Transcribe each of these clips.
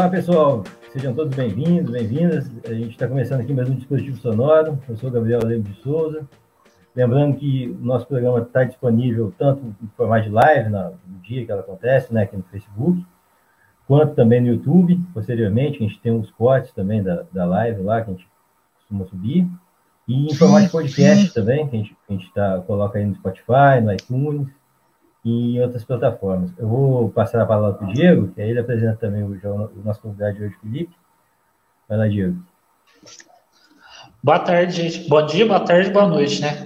Olá, pessoal. Sejam todos bem-vindos, bem-vindas. A gente está começando aqui mais um dispositivo sonoro. Eu sou Gabriel Lemos de Souza. Lembrando que o nosso programa está disponível tanto em formato de live, no dia que ela acontece, né, aqui no Facebook, quanto também no YouTube, posteriormente. A gente tem uns cortes também da, da live lá, que a gente costuma subir. E em formato de podcast também, que a gente, a gente tá, coloca aí no Spotify, no iTunes e outras plataformas. Eu vou passar a palavra para o Diego, que aí ele apresenta também o, o nosso convidado de hoje, Felipe. Vai lá, Diego. Boa tarde, gente. Bom dia, boa tarde, boa noite, né?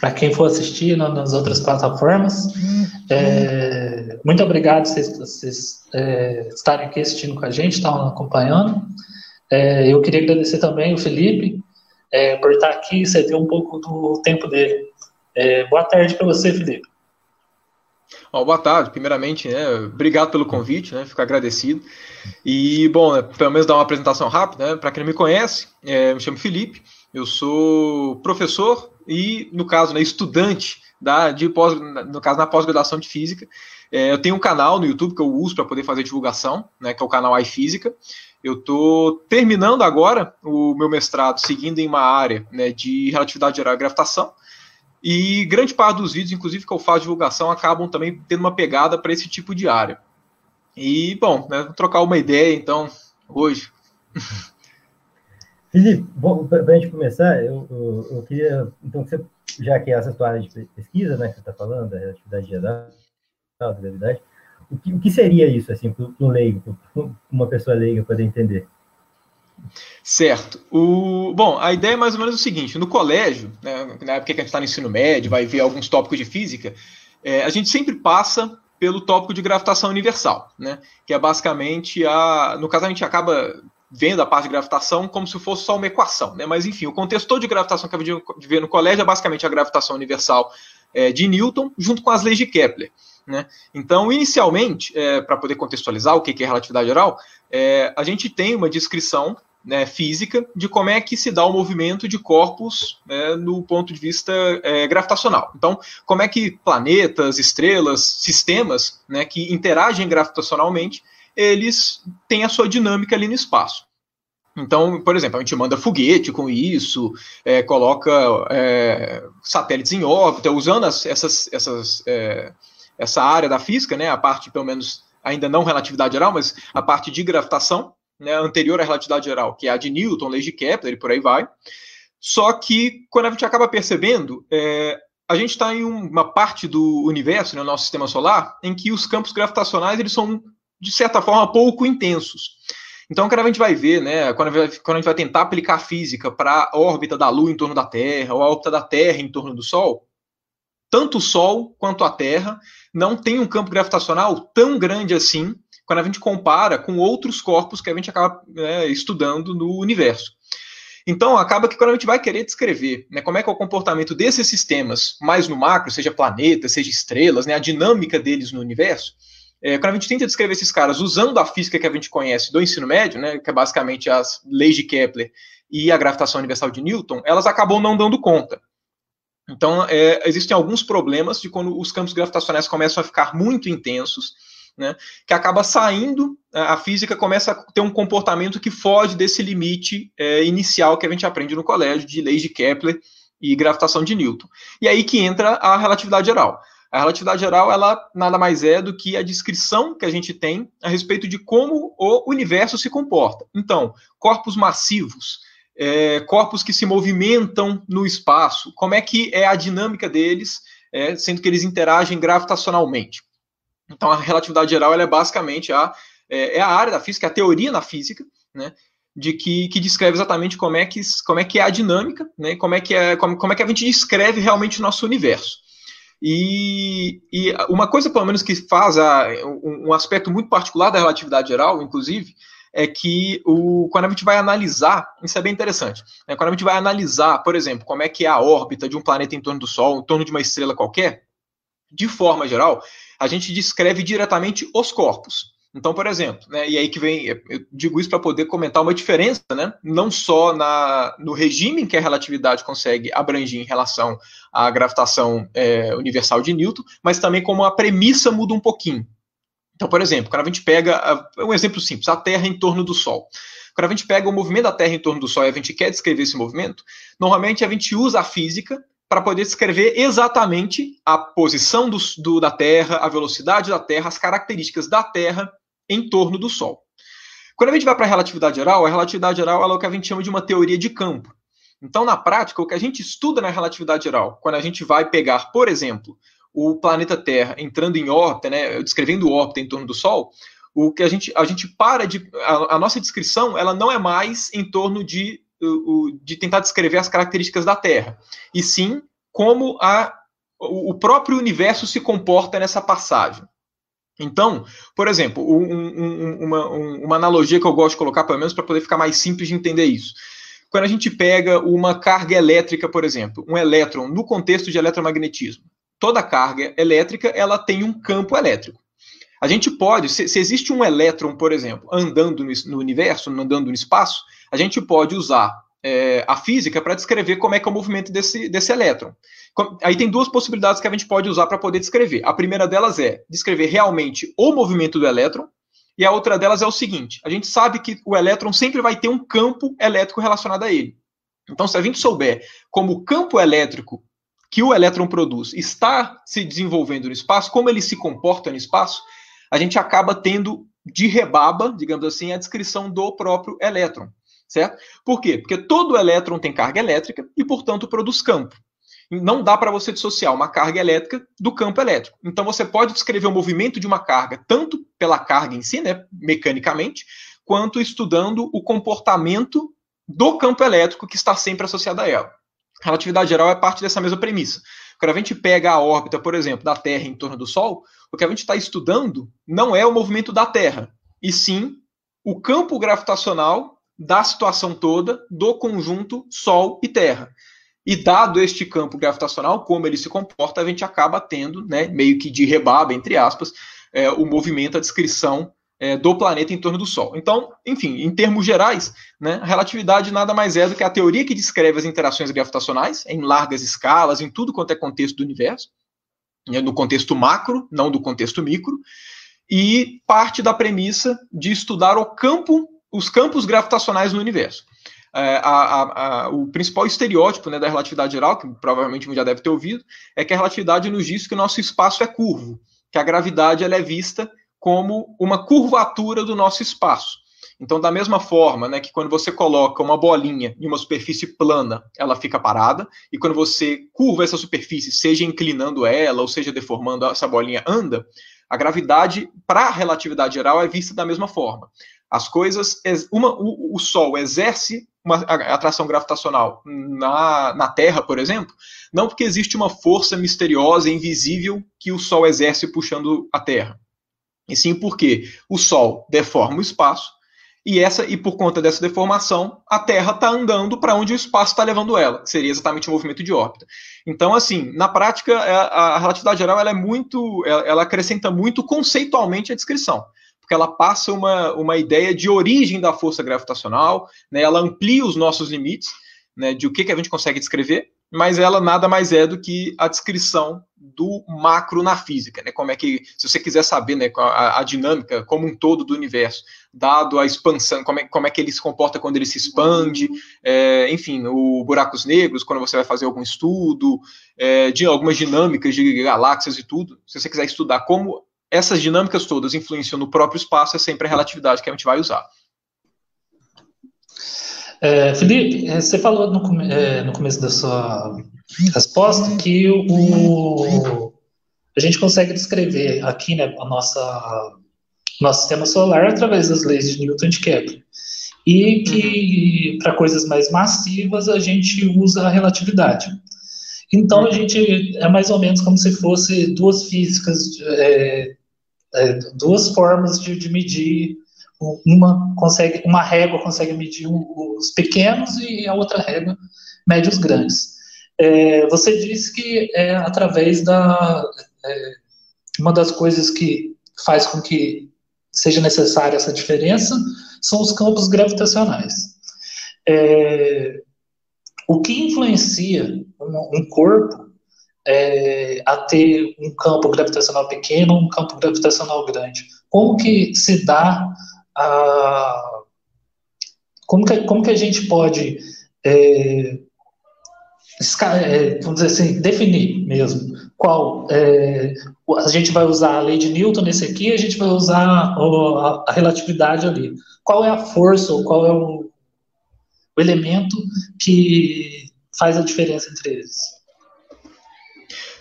Para quem for assistir nas outras plataformas. É, muito obrigado vocês, vocês é, estarem aqui assistindo com a gente, estão acompanhando. É, eu queria agradecer também o Felipe é, por estar aqui e ceder um pouco do tempo dele. É, boa tarde para você, Felipe. Oh, boa tarde, primeiramente, né, obrigado pelo convite, né, fico agradecido. E, bom, né, pelo menos dar uma apresentação rápida, né, para quem não me conhece, é, me chamo Felipe, eu sou professor e, no caso, né, estudante da, de pós, no caso, na pós-graduação de Física. É, eu tenho um canal no YouTube que eu uso para poder fazer divulgação, né, que é o canal iFísica. Eu estou terminando agora o meu mestrado, seguindo em uma área né, de relatividade geral e gravitação, e grande parte dos vídeos, inclusive, que eu faço divulgação, acabam também tendo uma pegada para esse tipo de área. E, bom, né, vou trocar uma ideia, então, hoje. Felipe, para a gente começar, eu, eu, eu, queria, então, que você, já que é essa área de pesquisa, né, que você está falando, da relatividade geral, da gravidade, o que, o que seria isso, assim, para um leigo, para uma pessoa leiga poder entender? Certo. O, bom, a ideia é mais ou menos o seguinte: no colégio, né, na época que a gente está no ensino médio, vai ver alguns tópicos de física, é, a gente sempre passa pelo tópico de gravitação universal, né, que é basicamente a. No caso, a gente acaba vendo a parte de gravitação como se fosse só uma equação, né, mas enfim, o contexto todo de gravitação que gente vê no colégio é basicamente a gravitação universal é, de Newton junto com as leis de Kepler. Né? Então, inicialmente, é, para poder contextualizar o que é relatividade geral, é, a gente tem uma descrição né, física de como é que se dá o movimento de corpos né, no ponto de vista é, gravitacional. Então, como é que planetas, estrelas, sistemas né, que interagem gravitacionalmente, eles têm a sua dinâmica ali no espaço. Então, por exemplo, a gente manda foguete com isso, é, coloca é, satélites em órbita, usando as, essas, essas, é, essa área da física, né, a parte, pelo menos, ainda não relatividade geral, mas a parte de gravitação, né, anterior à relatividade geral, que é a de Newton, lei de Kepler e por aí vai. Só que quando a gente acaba percebendo, é, a gente está em uma parte do universo, no né, nosso sistema solar, em que os campos gravitacionais eles são, de certa forma, pouco intensos. Então, quando a gente vai ver, né, quando, a gente vai, tentar aplicar física para a órbita da Lua em torno da Terra, ou a órbita da Terra em torno do Sol, tanto o Sol quanto a Terra não tem um campo gravitacional tão grande assim quando a gente compara com outros corpos que a gente acaba né, estudando no universo. Então, acaba que quando a gente vai querer descrever né, como é que é o comportamento desses sistemas, mais no macro, seja planetas, seja estrelas, né, a dinâmica deles no universo, é, quando a gente tenta descrever esses caras usando a física que a gente conhece do ensino médio, né, que é basicamente as leis de Kepler e a gravitação universal de Newton, elas acabam não dando conta. Então, é, existem alguns problemas de quando os campos gravitacionais começam a ficar muito intensos, né, que acaba saindo, a física começa a ter um comportamento que foge desse limite é, inicial que a gente aprende no colégio, de leis de Kepler e gravitação de Newton. E aí que entra a relatividade geral. A relatividade geral, ela nada mais é do que a descrição que a gente tem a respeito de como o universo se comporta. Então, corpos massivos, é, corpos que se movimentam no espaço, como é que é a dinâmica deles, é, sendo que eles interagem gravitacionalmente. Então, a relatividade geral é basicamente a, é, é, a área da física, a teoria na física, né, de que, que descreve exatamente como é que, como é, que é a dinâmica, né, como, é que é, como, como é que a gente descreve realmente o nosso universo. E, e uma coisa, pelo menos, que faz a, um, um aspecto muito particular da relatividade geral, inclusive, é que o, quando a gente vai analisar, isso é bem interessante, né, quando a gente vai analisar, por exemplo, como é que é a órbita de um planeta em torno do Sol, em torno de uma estrela qualquer, de forma geral, a gente descreve diretamente os corpos. Então, por exemplo, né, e aí que vem, eu digo isso para poder comentar uma diferença, né, não só na, no regime que a relatividade consegue abranger em relação à gravitação é, universal de Newton, mas também como a premissa muda um pouquinho. Então, por exemplo, quando a gente pega um exemplo simples, a Terra em torno do Sol. Quando a gente pega o movimento da Terra em torno do Sol e a gente quer descrever esse movimento, normalmente a gente usa a física para poder descrever exatamente a posição do, do, da Terra, a velocidade da Terra, as características da Terra em torno do Sol. Quando a gente vai para a relatividade geral, a relatividade geral é o que a gente chama de uma teoria de campo. Então, na prática, o que a gente estuda na relatividade geral, quando a gente vai pegar, por exemplo, o planeta Terra entrando em órbita, né, descrevendo órbita em torno do Sol, o que a gente, a gente para de. A, a nossa descrição ela não é mais em torno de, de tentar descrever as características da Terra, e sim como a, o próprio universo se comporta nessa passagem. Então, por exemplo, um, um, uma, uma, analogia que eu gosto de colocar, pelo menos para poder ficar mais simples de entender isso. Quando a gente pega uma carga elétrica, por exemplo, um elétron no contexto de eletromagnetismo, toda carga elétrica ela tem um campo elétrico. A gente pode, se, se existe um elétron, por exemplo, andando no, no, universo, andando no espaço, a gente pode usar é, a física para descrever como é que é o movimento desse, desse elétron. Aí tem duas possibilidades que a gente pode usar para poder descrever. A primeira delas é descrever realmente o movimento do elétron, e a outra delas é o seguinte: a gente sabe que o elétron sempre vai ter um campo elétrico relacionado a ele. Então, se a gente souber como o campo elétrico que o elétron produz está se desenvolvendo no espaço, como ele se comporta no espaço, a gente acaba tendo de rebaba, digamos assim, a descrição do próprio elétron, certo? Por quê? Porque todo elétron tem carga elétrica e, portanto, produz campo. Não dá para você dissociar uma carga elétrica do campo elétrico. Então, você pode descrever o movimento de uma carga tanto pela carga em si, né, mecanicamente, quanto estudando o comportamento do campo elétrico que está sempre associado a ela. A relatividade geral é parte dessa mesma premissa. Quando a gente pega a órbita, por exemplo, da Terra em torno do Sol, o que a gente está estudando não é o movimento da Terra, e sim o campo gravitacional da situação toda do conjunto Sol e Terra. E dado este campo gravitacional, como ele se comporta, a gente acaba tendo, né, meio que de rebaba, entre aspas, é, o movimento, a descrição é, do planeta em torno do Sol. Então, enfim, em termos gerais, né, a relatividade nada mais é do que a teoria que descreve as interações gravitacionais em largas escalas, em tudo quanto é contexto do universo, né, no contexto macro, não do contexto micro, e parte da premissa de estudar o campo, os campos gravitacionais no universo. É, a, a, a, o principal estereótipo né, da relatividade geral, que provavelmente já deve ter ouvido, é que a relatividade nos diz que o nosso espaço é curvo, que a gravidade ela é vista como uma curvatura do nosso espaço. Então, da mesma forma, né, que quando você coloca uma bolinha em uma superfície plana, ela fica parada, e quando você curva essa superfície, seja inclinando ela ou seja deformando essa bolinha anda, a gravidade para a relatividade geral é vista da mesma forma. As coisas, uma, o, o Sol exerce uma atração gravitacional na, na Terra, por exemplo, não porque existe uma força misteriosa invisível que o Sol exerce puxando a Terra e sim porque o Sol deforma o espaço e essa e por conta dessa deformação a Terra está andando para onde o espaço está levando ela, que seria exatamente o movimento de órbita. Então, assim, na prática é, a, relatividade geral ela é muito, ela acrescenta muito conceitualmente a descrição porque ela passa uma, uma ideia de origem da força gravitacional, né, ela amplia os nossos limites né, de o que, que a gente consegue descrever, mas ela nada mais é do que a descrição do macro na física, né? Como é que, se você quiser saber, né, a, a dinâmica como um todo do universo, dado a expansão, como é, como é que ele se comporta quando ele se expande, é, enfim, o buracos negros, quando você vai fazer algum estudo, é, de algumas dinâmicas de galáxias e tudo, se você quiser estudar como essas dinâmicas todas influenciam no próprio espaço, é sempre a relatividade que a gente vai usar. É, Felipe, é, você falou no, é, no, começo da sua resposta que o, a gente consegue descrever aqui né, a nossa nosso sistema solar através das leis de Newton de Kepler. E que uhum. para coisas mais massivas a gente usa a relatividade. Então a uhum. gente é mais ou menos como se fosse duas físicas, é, é, duas formas de, de medir uma consegue, uma régua consegue medir os pequenos e a outra régua mede os grandes. É, você disse que é através da é, uma das coisas que faz com que seja necessária essa diferença são os campos gravitacionais. É, o que influencia um, um corpo é, a ter um campo gravitacional pequeno um campo gravitacional grande? como que se dá a. Como que, como que a gente pode. É, é, vamos dizer assim, definir mesmo qual é, a gente vai usar a lei de Newton nesse aqui, a gente vai usar a, a relatividade ali. Qual é a força ou qual é o, o elemento que faz a diferença entre eles?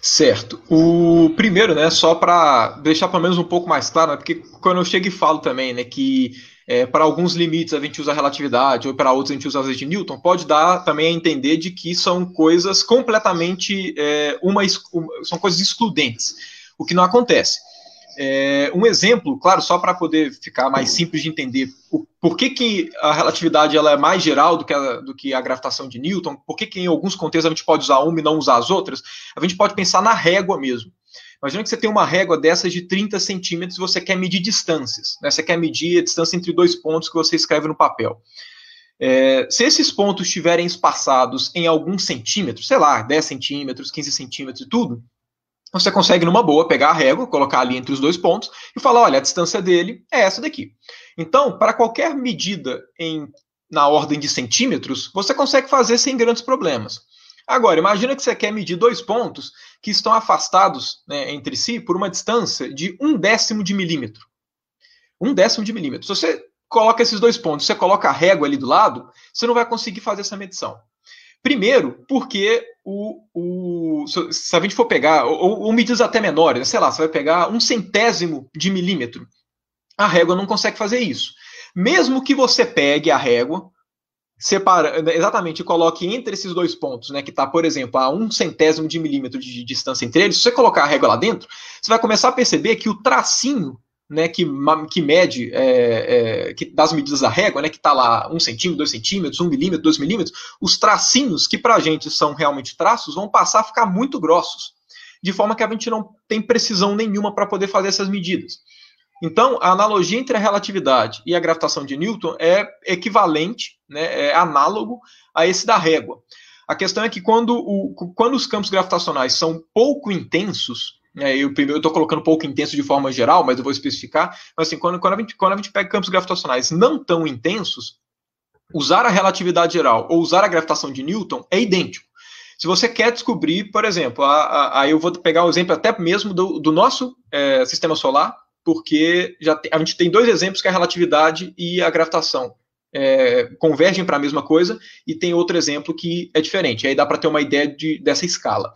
Certo. O primeiro, né, só para deixar pelo menos um pouco mais claro, né, porque quando eu chego e falo também, né, que é, para alguns limites a gente usa a relatividade, ou para outros a gente usa as leis de Newton, pode dar também a entender de que são coisas completamente é, uma, são coisas excludentes, o que não acontece. É, um exemplo, claro, só para poder ficar mais simples de entender o, por que, que a relatividade ela é mais geral do que a, do que a gravitação de Newton, por que, que em alguns contextos a gente pode usar uma e não usar as outras, a gente pode pensar na régua mesmo. Imagina que você tem uma régua dessas de 30 centímetros e você quer medir distâncias. Né? Você quer medir a distância entre dois pontos que você escreve no papel. É, se esses pontos estiverem espaçados em alguns centímetros, sei lá, 10 centímetros, 15 centímetros e tudo, você consegue, numa boa, pegar a régua, colocar ali entre os dois pontos e falar: olha, a distância dele é essa daqui. Então, para qualquer medida em, na ordem de centímetros, você consegue fazer sem grandes problemas. Agora, imagina que você quer medir dois pontos que estão afastados né, entre si por uma distância de um décimo de milímetro. Um décimo de milímetro. Se você coloca esses dois pontos, você coloca a régua ali do lado, você não vai conseguir fazer essa medição. Primeiro, porque o, o, se a gente for pegar, ou, ou medidas até menores, sei lá, você vai pegar um centésimo de milímetro, a régua não consegue fazer isso. Mesmo que você pegue a régua, separa, exatamente, coloque entre esses dois pontos, né, que está, por exemplo, a um centésimo de milímetro de distância entre eles, se você colocar a régua lá dentro, você vai começar a perceber que o tracinho né, que, que mede é, é, que, das medidas da régua, né, que está lá um centímetro, dois centímetros, um milímetro, dois milímetros, os tracinhos que para a gente são realmente traços vão passar a ficar muito grossos, de forma que a gente não tem precisão nenhuma para poder fazer essas medidas. Então, a analogia entre a relatividade e a gravitação de Newton é equivalente, né, é análogo a esse da régua. A questão é que quando, o, quando os campos gravitacionais são pouco intensos, né, eu estou colocando pouco intenso de forma geral, mas eu vou especificar, mas assim, quando, quando, a gente, quando a gente pega campos gravitacionais não tão intensos, usar a relatividade geral ou usar a gravitação de Newton é idêntico. Se você quer descobrir, por exemplo, aí eu vou pegar o exemplo até mesmo do, do nosso é, sistema solar, porque já tem, a gente tem dois exemplos que é a relatividade e a gravitação é, convergem para a mesma coisa, e tem outro exemplo que é diferente. Aí dá para ter uma ideia de, dessa escala.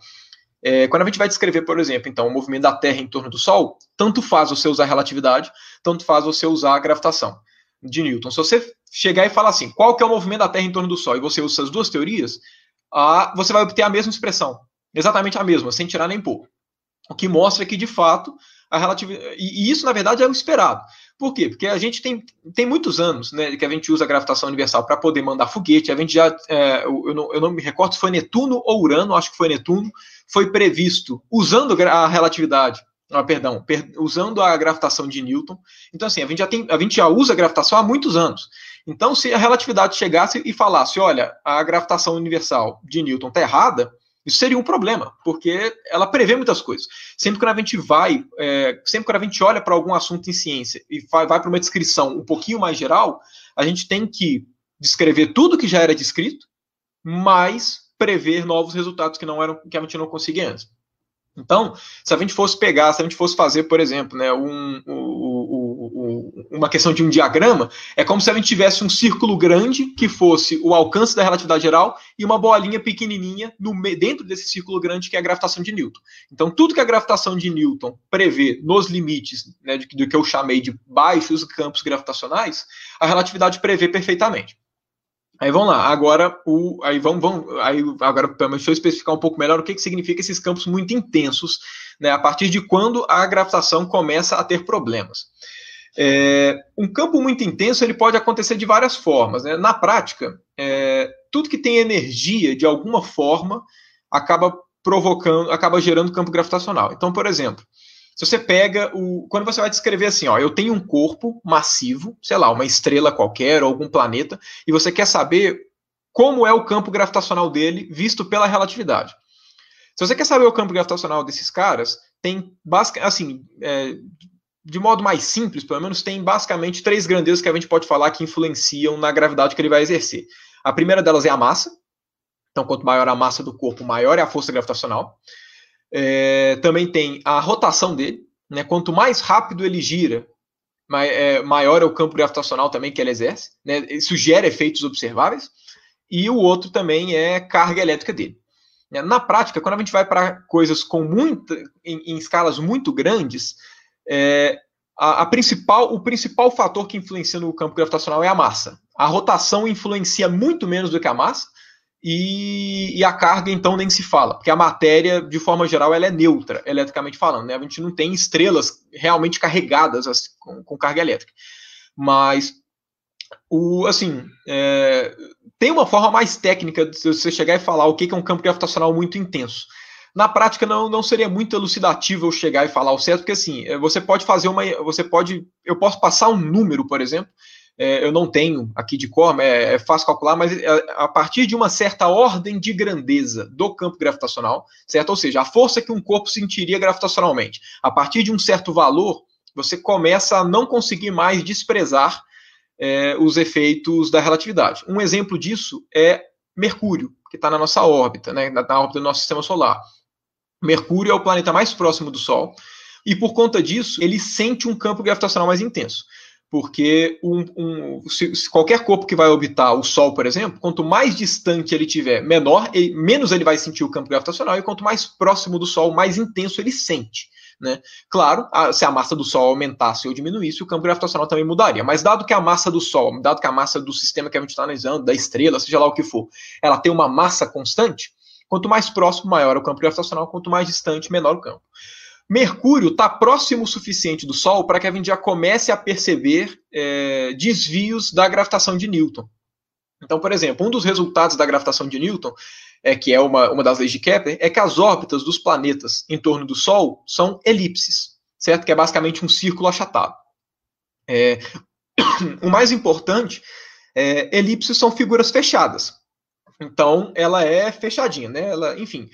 É, quando a gente vai descrever, por exemplo, então, o movimento da Terra em torno do Sol, tanto faz você usar a relatividade, tanto faz você usar a gravitação de Newton. Se você chegar e falar assim, qual que é o movimento da Terra em torno do Sol, e você usa essas duas teorias, ah, você vai obter a mesma expressão, exatamente a mesma, sem tirar nem pôr. O que mostra que, de fato, a relatividade. E, isso, na verdade, é o esperado. Por quê? Porque a gente tem, tem muitos anos né, que a gente usa a gravitação universal para poder mandar foguete. A gente já. É, eu, não, eu, não, me recordo se foi Netuno ou Urano, acho que foi Netuno, foi previsto usando a relatividade. Ah, perdão, per, usando a gravitação de Newton. Então, assim, a gente, já tem, a gente já usa a gravitação há muitos anos. Então, se a relatividade chegasse e falasse, olha, a gravitação universal de Newton está errada, isso seria um problema, porque ela prevê muitas coisas. Sempre que a gente vai, é, sempre que a gente olha para algum assunto em ciência e vai, vai para uma descrição um pouquinho mais geral, a gente tem que descrever tudo que já era descrito, mas prever novos resultados que não eram que a gente não conseguia antes. Então, se a gente fosse pegar, se a gente fosse fazer, por exemplo, né, um, um, uma questão de um diagrama, é como se a gente tivesse um círculo grande que fosse o alcance da relatividade geral e uma bolinha pequenininha no, dentro desse círculo grande que é a gravitação de Newton. Então, tudo que a gravitação de Newton prevê nos limites né, do que eu chamei de baixos campos gravitacionais, a relatividade prevê perfeitamente. Aí vamos lá, agora o, aí vamos, vamos aí agora deixa eu especificar um pouco melhor o que, que significa esses campos muito intensos, né, a partir de quando a gravitação começa a ter problemas. É, um campo muito intenso ele pode acontecer de várias formas. Né? Na prática, é, tudo que tem energia de alguma forma acaba provocando, acaba gerando campo gravitacional. Então, por exemplo, se você pega o. Quando você vai descrever assim, ó, eu tenho um corpo massivo, sei lá, uma estrela qualquer ou algum planeta, e você quer saber como é o campo gravitacional dele visto pela relatividade. Se você quer saber o campo gravitacional desses caras, tem basicamente assim, é, de modo mais simples, pelo menos, tem basicamente três grandezas que a gente pode falar que influenciam na gravidade que ele vai exercer. A primeira delas é a massa. Então, quanto maior a massa do corpo, maior é a força gravitacional. É, também tem a rotação dele. Né? Quanto mais rápido ele gira, é, maior é o campo gravitacional também que ele exerce. Né? Isso gera efeitos observáveis. E o outro também é carga elétrica dele. Na prática, quando a gente vai para coisas com muita, em, em escalas muito grandes, é, a, a, principal, o principal fator que influencia no campo gravitacional é a massa. A rotação influencia muito menos do que a massa, e, e, a carga, então, nem se fala, porque a matéria, de forma geral, ela é neutra, eletricamente falando. Né? A gente não tem estrelas realmente carregadas assim, com, com, carga elétrica. Mas, o, assim, é, tem uma forma mais técnica de você chegar e falar o que é um campo gravitacional muito intenso. Na prática, não, não seria muito elucidativo eu chegar e falar o certo, porque assim, é, você pode fazer uma. Você pode. Eu posso passar um número, por exemplo. É, eu não tenho aqui de cor, é, é fácil calcular, mas é, a partir de uma certa ordem de grandeza do campo gravitacional, certo? Ou seja, a força que um corpo sentiria gravitacionalmente. A partir de um certo valor, você começa a não conseguir mais desprezar é, os efeitos da relatividade. Um exemplo disso é Mercúrio, que está na nossa órbita, né, na, na órbita do nosso sistema solar. Mercúrio é o planeta mais próximo do Sol, e por conta disso, ele sente um campo gravitacional mais intenso. Porque um, um, se, se qualquer corpo que vai orbitar o Sol, por exemplo, quanto mais distante ele tiver, menor, ele, menos ele vai sentir o campo gravitacional, e quanto mais próximo do Sol, mais intenso ele sente. Né? Claro, a, se a massa do Sol aumentasse ou diminuísse, o campo gravitacional também mudaria. Mas dado que a massa do Sol, dado que a massa do sistema que a gente está analisando, da estrela, seja lá o que for, ela tem uma massa constante, Quanto mais próximo, maior é o campo gravitacional, quanto mais distante, menor o campo. Mercúrio está próximo o suficiente do Sol para que a gente já comece a perceber é, desvios da gravitação de Newton. Então, por exemplo, um dos resultados da gravitação de Newton, é, que é uma, uma das leis de Kepler, é que as órbitas dos planetas em torno do Sol são elipses, certo? Que é basicamente um círculo achatado. É, o mais importante, é, elipses são figuras fechadas. Então, ela é fechadinha, né? Ela, enfim,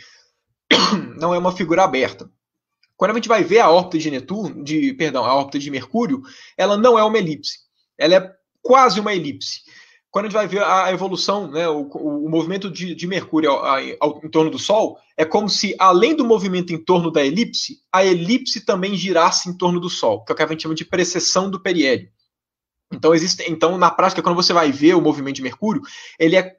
não é uma figura aberta. Quando a gente vai ver a órbita de Netuno, de, perdão, a órbita de Mercúrio, ela não é uma elipse. Ela é quase uma elipse. Quando a gente vai ver a evolução, né, o, o, movimento de, de Mercúrio ao, ao, em torno do Sol, é como se, além do movimento em torno da elipse, a elipse também girasse em torno do Sol, que é o que a gente chama de precessão do periélio. Então, existe, então, na prática, quando você vai ver o movimento de Mercúrio, ele é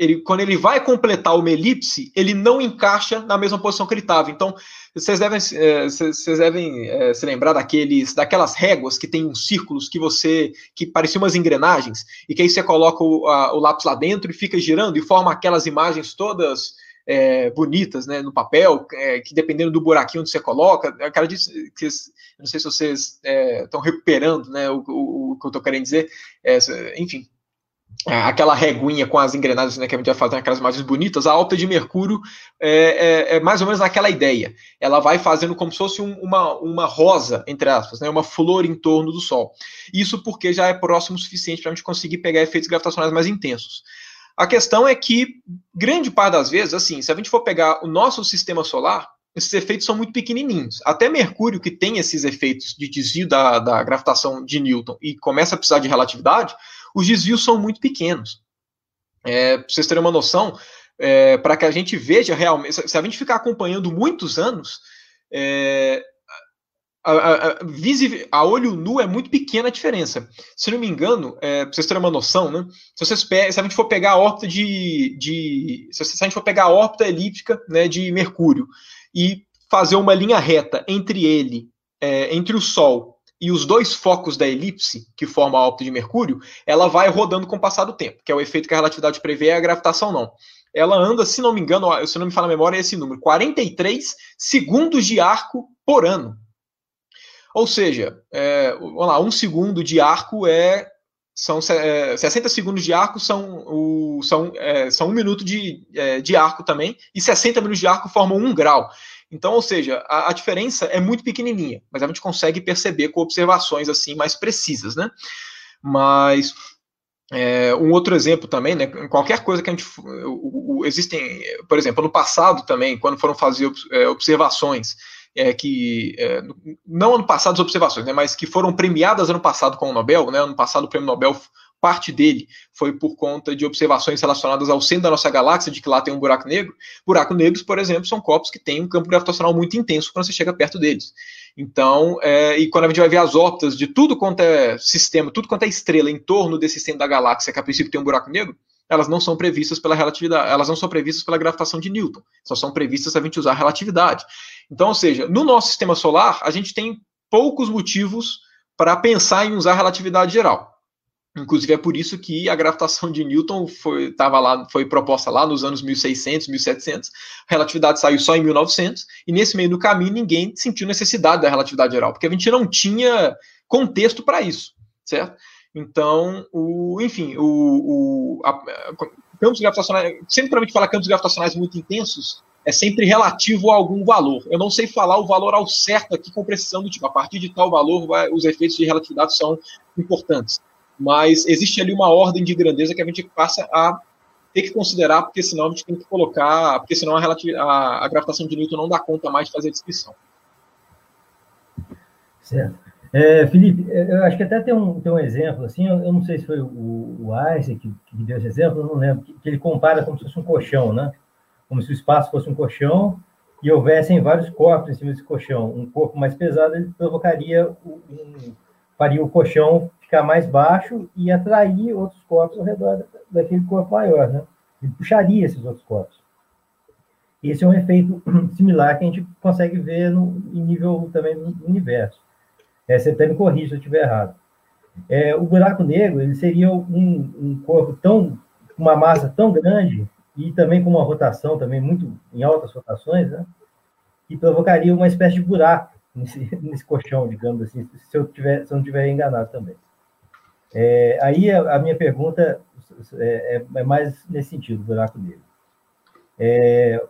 ele, quando ele vai completar uma elipse, ele não encaixa na mesma posição que ele estava. Então, vocês devem, é, vocês devem é, se lembrar daqueles, daquelas réguas que tem uns círculos que você, que pareciam umas engrenagens, e que aí você coloca o, a, o lápis lá dentro e fica girando e forma aquelas imagens todas é, bonitas né, no papel, é, que dependendo do buraquinho onde você coloca, que não sei se vocês estão é, recuperando né, o, o, o, que eu estou querendo dizer, enfim, aquela reguinha com as engrenagens né, que a gente vai fazer aquelas imagens bonitas, a alta de Mercúrio é, é, é, mais ou menos naquela ideia. Ela vai fazendo como se fosse um, uma, uma rosa, entre aspas, né, uma flor em torno do Sol. Isso porque já é próximo o suficiente para a gente conseguir pegar efeitos gravitacionais mais intensos. A questão é que, grande parte das vezes, assim, se a gente for pegar o nosso sistema solar, esses efeitos são muito pequenininhos. Até Mercúrio, que tem esses efeitos de desvio da, da gravitação de Newton e começa a precisar de relatividade, os desvios são muito pequenos. É, para vocês terem uma noção, é, para que a gente veja realmente, se a gente ficar acompanhando muitos anos, é, a, a, a, a, olho nu é muito pequena a diferença. Se não me engano, é, para vocês terem uma noção, né? Se, vocês se a gente for pegar a órbita de. de se, a gente for pegar a órbita elíptica né, de Mercúrio e fazer uma linha reta entre ele, é, entre o Sol e os dois focos da elipse, que formam a órbita de Mercúrio, ela vai rodando com o passar do tempo, que é o efeito que a relatividade prevê a gravitação não. Ela anda, se não me engano, se não me fala a memória, é esse número, 43 segundos de arco por ano. Ou seja, é, vamos lá, um segundo de arco é são é, 60 segundos de arco são, o, são, é, são um minuto de, é, de arco também, e 60 minutos de arco formam um grau. Então, ou seja, a, a, diferença é muito pequenininha, mas a gente consegue perceber com observações assim mais precisas, né? Mas é, um outro exemplo também, né? Qualquer coisa que a gente o, o, existem, por exemplo, no passado também, quando foram fazer é, observações é, que, é, não ano passado as observações, né, mas que foram premiadas ano passado com o Nobel, né, ano passado o prêmio Nobel parte dele foi por conta de observações relacionadas ao centro da nossa galáxia, de que lá tem um buraco negro. Buracos negros, por exemplo, são corpos que têm um campo gravitacional muito intenso quando você chega perto deles. Então, é, e quando a gente vai ver as órbitas de tudo quanto é sistema, tudo quanto é estrela em torno desse centro da galáxia, que a princípio tem um buraco negro, elas não são previstas pela relatividade, elas não são previstas pela gravitação de Newton, só são previstas se a gente usar a relatividade. Então, ou seja, no nosso sistema solar, a gente tem poucos motivos para pensar em usar a relatividade geral. Inclusive é por isso que a gravitação de Newton foi, tava lá, foi proposta lá nos anos 1600, 1700. A relatividade saiu só em 1900 e nesse meio do caminho ninguém sentiu necessidade da relatividade geral, porque a gente não tinha contexto para isso, certo? Então, o, enfim, o, o a, campos gravitacionais, sempre quando a gente fala campos gravitacionais muito intensos, é sempre relativo a algum valor. Eu não sei falar o valor ao certo aqui com precisão do tipo, a partir de tal valor vai, os efeitos de relatividade são importantes mas existe ali uma ordem de grandeza que a gente passa a ter que considerar, porque senão a gente tem que colocar, porque senão a, a, a gravitação de Newton não dá conta mais de fazer a descrição. Certo. É, Felipe, eu acho que até tem um, tem um exemplo, assim, eu, eu não sei se foi o, o que, que, deu esse exemplo, não lembro, que, que, ele compara como se fosse um colchão, né? Como se o espaço fosse um colchão e houvessem vários corpos em cima desse colchão. Um corpo mais pesado, ele provocaria, um, faria o colchão ficar mais baixo e atrair outros corpos ao redor daquele corpo maior, né? Ele puxaria esses outros corpos. Esse é um efeito similar que a gente consegue ver no, em nível também do universo. É, você até me corrija se eu estiver errado. É, o buraco negro ele seria um, um corpo tão, uma massa tão grande e também com uma rotação também muito em altas rotações, né? Que provocaria uma espécie de buraco nesse, nesse colchão, digamos assim, se eu, tiver, se eu não estiver enganado também. É, aí a, a, minha pergunta é, é, é, mais nesse sentido, buraco negro. É,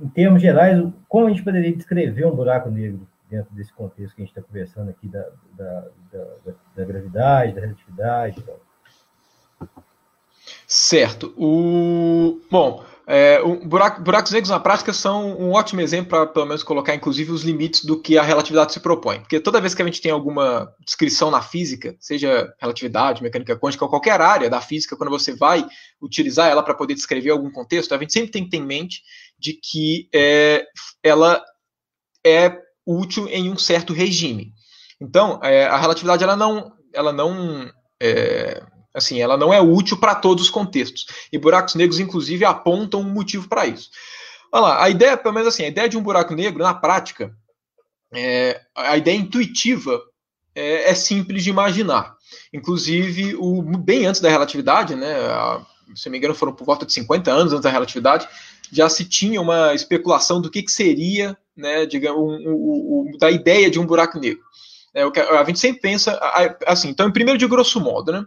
em termos gerais, como a gente poderia descrever um buraco negro dentro desse contexto que a gente está conversando aqui da, da, da, da gravidade, da relatividade? Certo. O... Bom, é, buraco, buracos negros na prática são um ótimo exemplo para, pelo menos, colocar, inclusive, os limites do que a relatividade se propõe. Porque toda vez que a gente tem alguma descrição na física, seja relatividade, mecânica quântica, ou qualquer área da física, quando você vai utilizar ela para poder descrever algum contexto, a gente sempre tem que ter em mente de que é, ela é útil em um certo regime. Então, é, a relatividade ela não, ela não é, Assim, ela não é útil para todos os contextos. E buracos negros, inclusive, apontam um motivo para isso. Olha lá, a ideia, pelo menos assim, a ideia de um buraco negro, na prática, é, a ideia intuitiva é, é, simples de imaginar. Inclusive, o, bem antes da relatividade, né, a, se não me engano, foram por volta de 50 anos antes da relatividade, já se tinha uma especulação do que, que seria, né, digamos, um, um, um, da ideia de um buraco negro. É, a gente sempre pensa, assim, então, primeiro de grosso modo, né,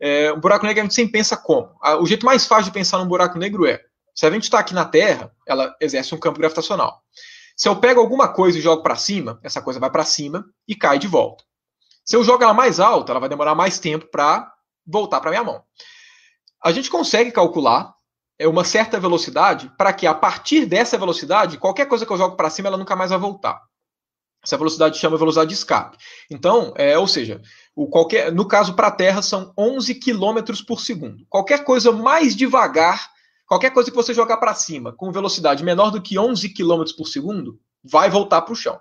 é, um buraco negro a gente sempre pensa como? O jeito mais fácil de pensar num buraco negro é: se a gente está aqui na Terra, ela exerce um campo gravitacional. Se eu pego alguma coisa e jogo para cima, essa coisa vai para cima e cai de volta. Se eu jogo ela mais alta, ela vai demorar mais tempo para voltar para minha mão. A gente consegue calcular é, uma certa velocidade para que a partir dessa velocidade, qualquer coisa que eu jogo para cima, ela nunca mais vai voltar. Essa velocidade chama velocidade de escape. Então, é, ou seja, o qualquer, no caso para a Terra são 11 km por segundo. Qualquer coisa mais devagar, qualquer coisa que você jogar para cima com velocidade menor do que 11 km por segundo, vai voltar para o chão.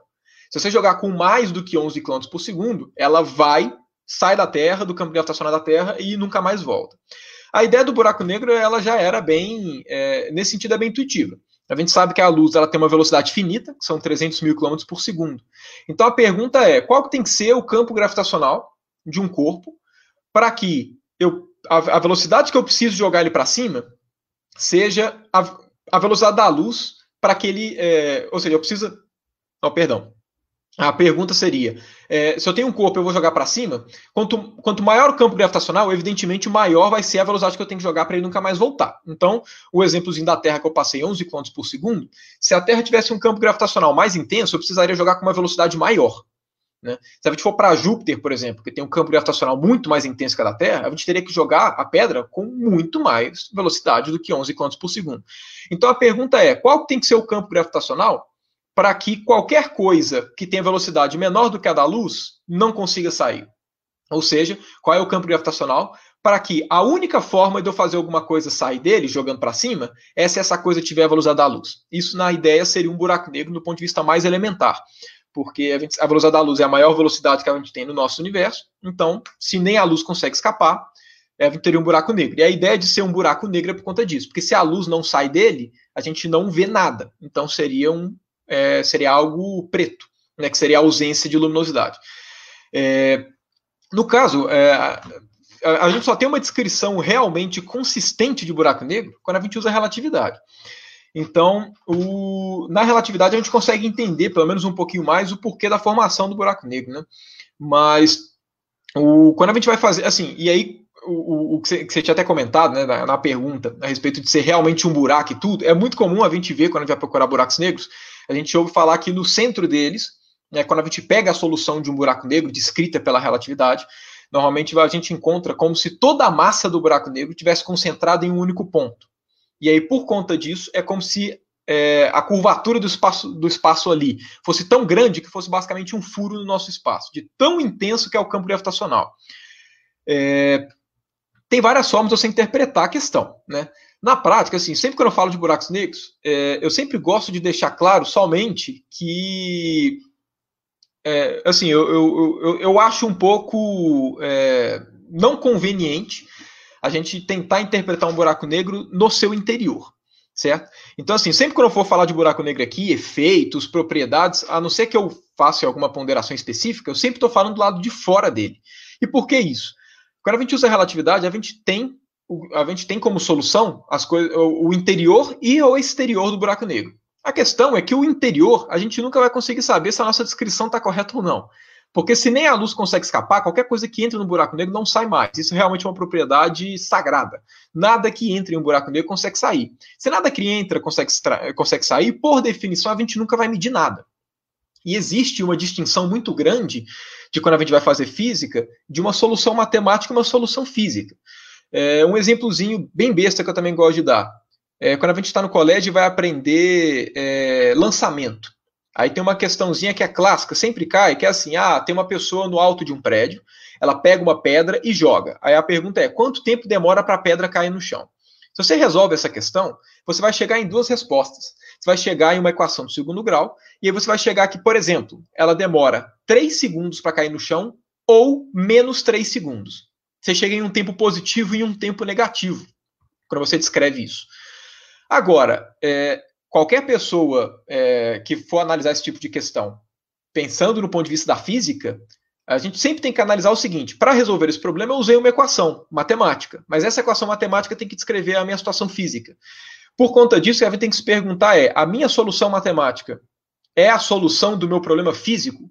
Se você jogar com mais do que 11 km por segundo, ela vai, sai da Terra, do campo gravitacional da Terra e nunca mais volta. A ideia do buraco negro ela já era bem, é, nesse sentido, é bem intuitiva. A gente sabe que a luz ela tem uma velocidade finita, que são 300 mil quilômetros por segundo. Então a pergunta é: qual que tem que ser o campo gravitacional de um corpo para que eu, a, a, velocidade que eu preciso jogar ele para cima seja a, a, velocidade da luz para que ele. É, ou seja, eu preciso. Oh, perdão. A pergunta seria: é, se eu tenho um corpo e eu vou jogar para cima, quanto, quanto maior o campo gravitacional, evidentemente maior vai ser a velocidade que eu tenho que jogar para ele nunca mais voltar. Então, o exemplozinho da Terra que eu passei 11 km por segundo, se a Terra tivesse um campo gravitacional mais intenso, eu precisaria jogar com uma velocidade maior. Né? Se a gente for para Júpiter, por exemplo, que tem um campo gravitacional muito mais intenso que a da Terra, a gente teria que jogar a pedra com muito mais velocidade do que 11 km por segundo. Então a pergunta é: qual tem que ser o campo gravitacional para que qualquer coisa que tenha velocidade menor do que a da luz não consiga sair. Ou seja, qual é o campo gravitacional? Para que a única forma de eu fazer alguma coisa sair dele, jogando para cima, é se essa coisa tiver a velocidade da luz. Isso, na ideia, seria um buraco negro do ponto de vista mais elementar. Porque a, gente, a velocidade da luz é a maior velocidade que a gente tem no nosso universo. Então, se nem a luz consegue escapar, é, teria um buraco negro. E a ideia de ser um buraco negro é por conta disso. Porque se a luz não sai dele, a gente não vê nada. Então, seria, um, é, seria algo preto, né, que seria a ausência de luminosidade. É, no caso, é, a, a, gente só tem uma descrição realmente consistente de buraco negro quando a gente usa relatividade. Então, o, na relatividade, a gente consegue entender, pelo menos um pouquinho mais, o porquê da formação do buraco negro. Né? Mas, o, quando a gente vai fazer. Assim, e aí, o, o que, você, que, você, tinha até comentado né, na, na, pergunta, a respeito de ser realmente um buraco e tudo, é muito comum a gente ver, quando a gente vai procurar buracos negros, a gente ouve falar que no centro deles né, quando a gente pega a solução de um buraco negro descrita pela relatividade, normalmente a gente encontra como se toda a massa do buraco negro tivesse concentrada em um único ponto. E aí, por conta disso, é como se é, a curvatura do espaço, do espaço ali fosse tão grande que fosse basicamente um furo no nosso espaço, de tão intenso que é o campo gravitacional. É, tem várias formas de você interpretar a questão. Né? Na prática, assim, sempre que eu falo de buracos negros, é, eu sempre gosto de deixar claro somente que é, assim, eu, eu, eu, eu, acho um pouco é, não conveniente a gente tentar interpretar um buraco negro no seu interior, certo? Então, assim, sempre que eu for falar de buraco negro aqui, efeitos, propriedades, a não ser que eu faça alguma ponderação específica, eu sempre estou falando do lado de fora dele. E por que isso? Quando a gente usa relatividade, a gente tem a gente tem como solução as coisas, o interior e o exterior do buraco negro. A questão é que o interior, a gente nunca vai conseguir saber se a nossa descrição está correta ou não. Porque se nem a luz consegue escapar, qualquer coisa que entre no buraco negro não sai mais. Isso é realmente uma propriedade sagrada. Nada que entre em um buraco negro consegue sair. Se nada que entra consegue, consegue sair, por definição, a gente nunca vai medir nada. E existe uma distinção muito grande de quando a gente vai fazer física, de uma solução matemática e uma solução física. É, um exemplozinho bem besta que eu também gosto de dar é, quando a gente está no colégio vai aprender é, lançamento. Aí tem uma questãozinha que é clássica, sempre cai, que é assim: ah, tem uma pessoa no alto de um prédio, ela pega uma pedra e joga. Aí a pergunta é: quanto tempo demora para a pedra cair no chão? Se você resolve essa questão, você vai chegar em duas respostas. Você vai chegar em uma equação do segundo grau, e aí você vai chegar que, por exemplo, ela demora 3 segundos para cair no chão ou menos 3 segundos. Você chega em um tempo positivo e um tempo negativo quando você descreve isso. Agora, é, qualquer pessoa é, que for analisar esse tipo de questão, pensando no ponto de vista da física, a gente sempre tem que analisar o seguinte: para resolver esse problema, eu usei uma equação matemática, mas essa equação matemática tem que descrever a minha situação física. Por conta disso, a gente tem que se perguntar: é a minha solução matemática é a solução do meu problema físico?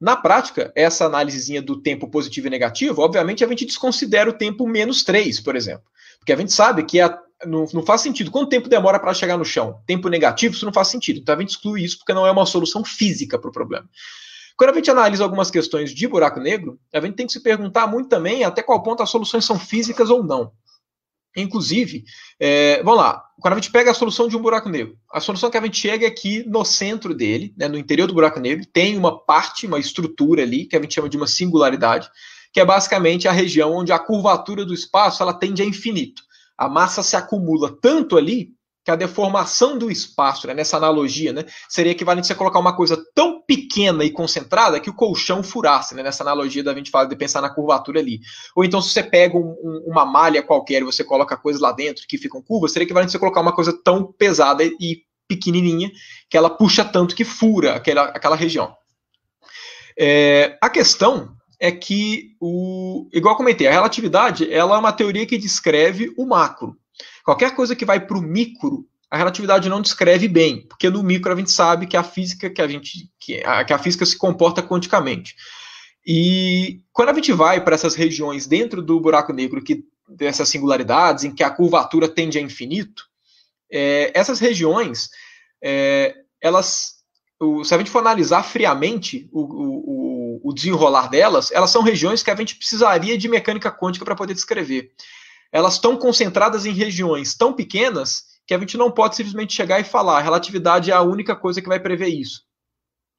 Na prática, essa análisezinha do tempo positivo e negativo, obviamente, a gente desconsidera o tempo menos 3, por exemplo. Porque a gente sabe que a não, não faz sentido. Quanto tempo demora para chegar no chão? Tempo negativo, isso não faz sentido. Então a gente exclui isso porque não é uma solução física para o problema. Quando a gente analisa algumas questões de buraco negro, a gente tem que se perguntar muito também até qual ponto as soluções são físicas ou não. Inclusive, é, vamos lá, quando a gente pega a solução de um buraco negro, a solução que a gente chega é que no centro dele, né, no interior do buraco negro, tem uma parte, uma estrutura ali, que a gente chama de uma singularidade, que é basicamente a região onde a curvatura do espaço ela tende a infinito a massa se acumula tanto ali que a deformação do espaço, né, nessa analogia, né, seria equivalente a você colocar uma coisa tão pequena e concentrada que o colchão furasse, né, nessa analogia da gente fala de pensar na curvatura ali. Ou então, se você pega um, um, uma malha qualquer e você coloca coisas lá dentro que ficam curvas, seria equivalente a você colocar uma coisa tão pesada e pequenininha que ela puxa tanto que fura aquela, aquela região. É, a questão é que, o, igual comentei, a relatividade ela é uma teoria que descreve o macro. Qualquer coisa que vai para o micro, a relatividade não descreve bem, porque no micro a gente sabe que a física que a gente que a, que a física se comporta quanticamente. E quando a gente vai para essas regiões dentro do buraco negro que dessas singularidades em que a curvatura tende a infinito, é, essas regiões, é, elas, o, se a gente for analisar friamente o, o o desenrolar delas, elas são regiões que a gente precisaria de mecânica quântica para poder descrever. Elas estão concentradas em regiões tão pequenas que a gente não pode simplesmente chegar e falar, relatividade é a única coisa que vai prever isso.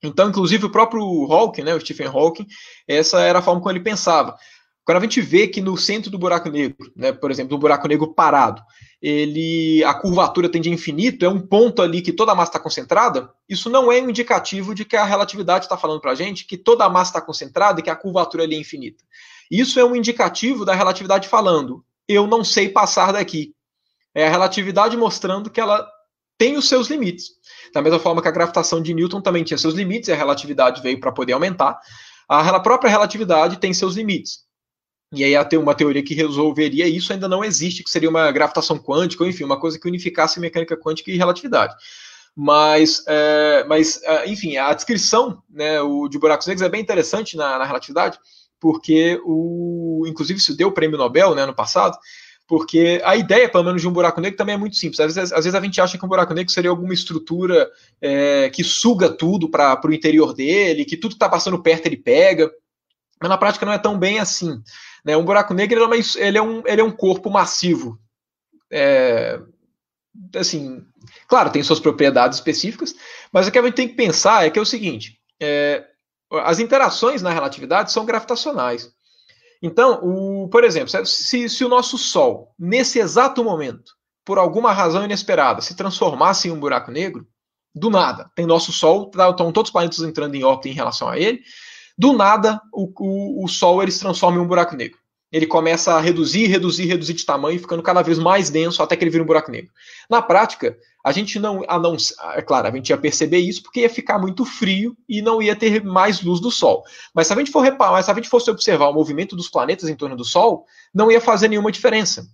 Então, inclusive, o próprio Hawking, né, o Stephen Hawking, essa era a forma como ele pensava. Quando a gente vê que no centro do buraco negro, né, por exemplo, do buraco negro parado, ele a curvatura tende a infinito, é um ponto ali que toda a massa está concentrada, isso não é um indicativo de que a relatividade está falando para a gente que toda a massa está concentrada e que a curvatura ali é infinita. Isso é um indicativo da relatividade falando, eu não sei passar daqui. É a relatividade mostrando que ela tem os seus limites. Da mesma forma que a gravitação de Newton também tinha seus limites, e a relatividade veio para poder aumentar, a própria relatividade tem seus limites. E aí ter uma teoria que resolveria isso ainda não existe, que seria uma gravitação quântica, ou enfim, uma coisa que unificasse mecânica quântica e relatividade. Mas, é, mas é, enfim, a descrição né, o, de buracos negros é bem interessante na, na relatividade, porque, o, inclusive, isso deu o prêmio Nobel né, no passado, porque a ideia, pelo menos, de um buraco negro também é muito simples. Às vezes, às vezes a gente acha que um buraco negro seria alguma estrutura é, que suga tudo para o interior dele, que tudo que está passando perto ele pega, mas na prática não é tão bem assim. Né? Um buraco negro é, ele é, um, ele é um corpo massivo. É, assim, claro, tem suas propriedades específicas, mas o que a gente tem que pensar é que é o seguinte: é, as interações na relatividade são gravitacionais. Então, o, por exemplo, se, se o nosso Sol, nesse exato momento, por alguma razão inesperada, se transformasse em um buraco negro, do nada, tem nosso Sol, tá, estão todos os planetas entrando em órbita em relação a ele, do nada, o, o, o Sol ele se transforma em um buraco negro. Ele começa a reduzir, reduzir, reduzir de tamanho, ficando cada vez mais denso até que ele vira um buraco negro. Na prática, a gente não, a não, é claro, a gente ia perceber isso porque ia ficar muito frio e não ia ter mais luz do Sol. Mas se a gente for reparar, se a gente fosse observar o movimento dos planetas em torno do Sol, não ia fazer nenhuma diferença.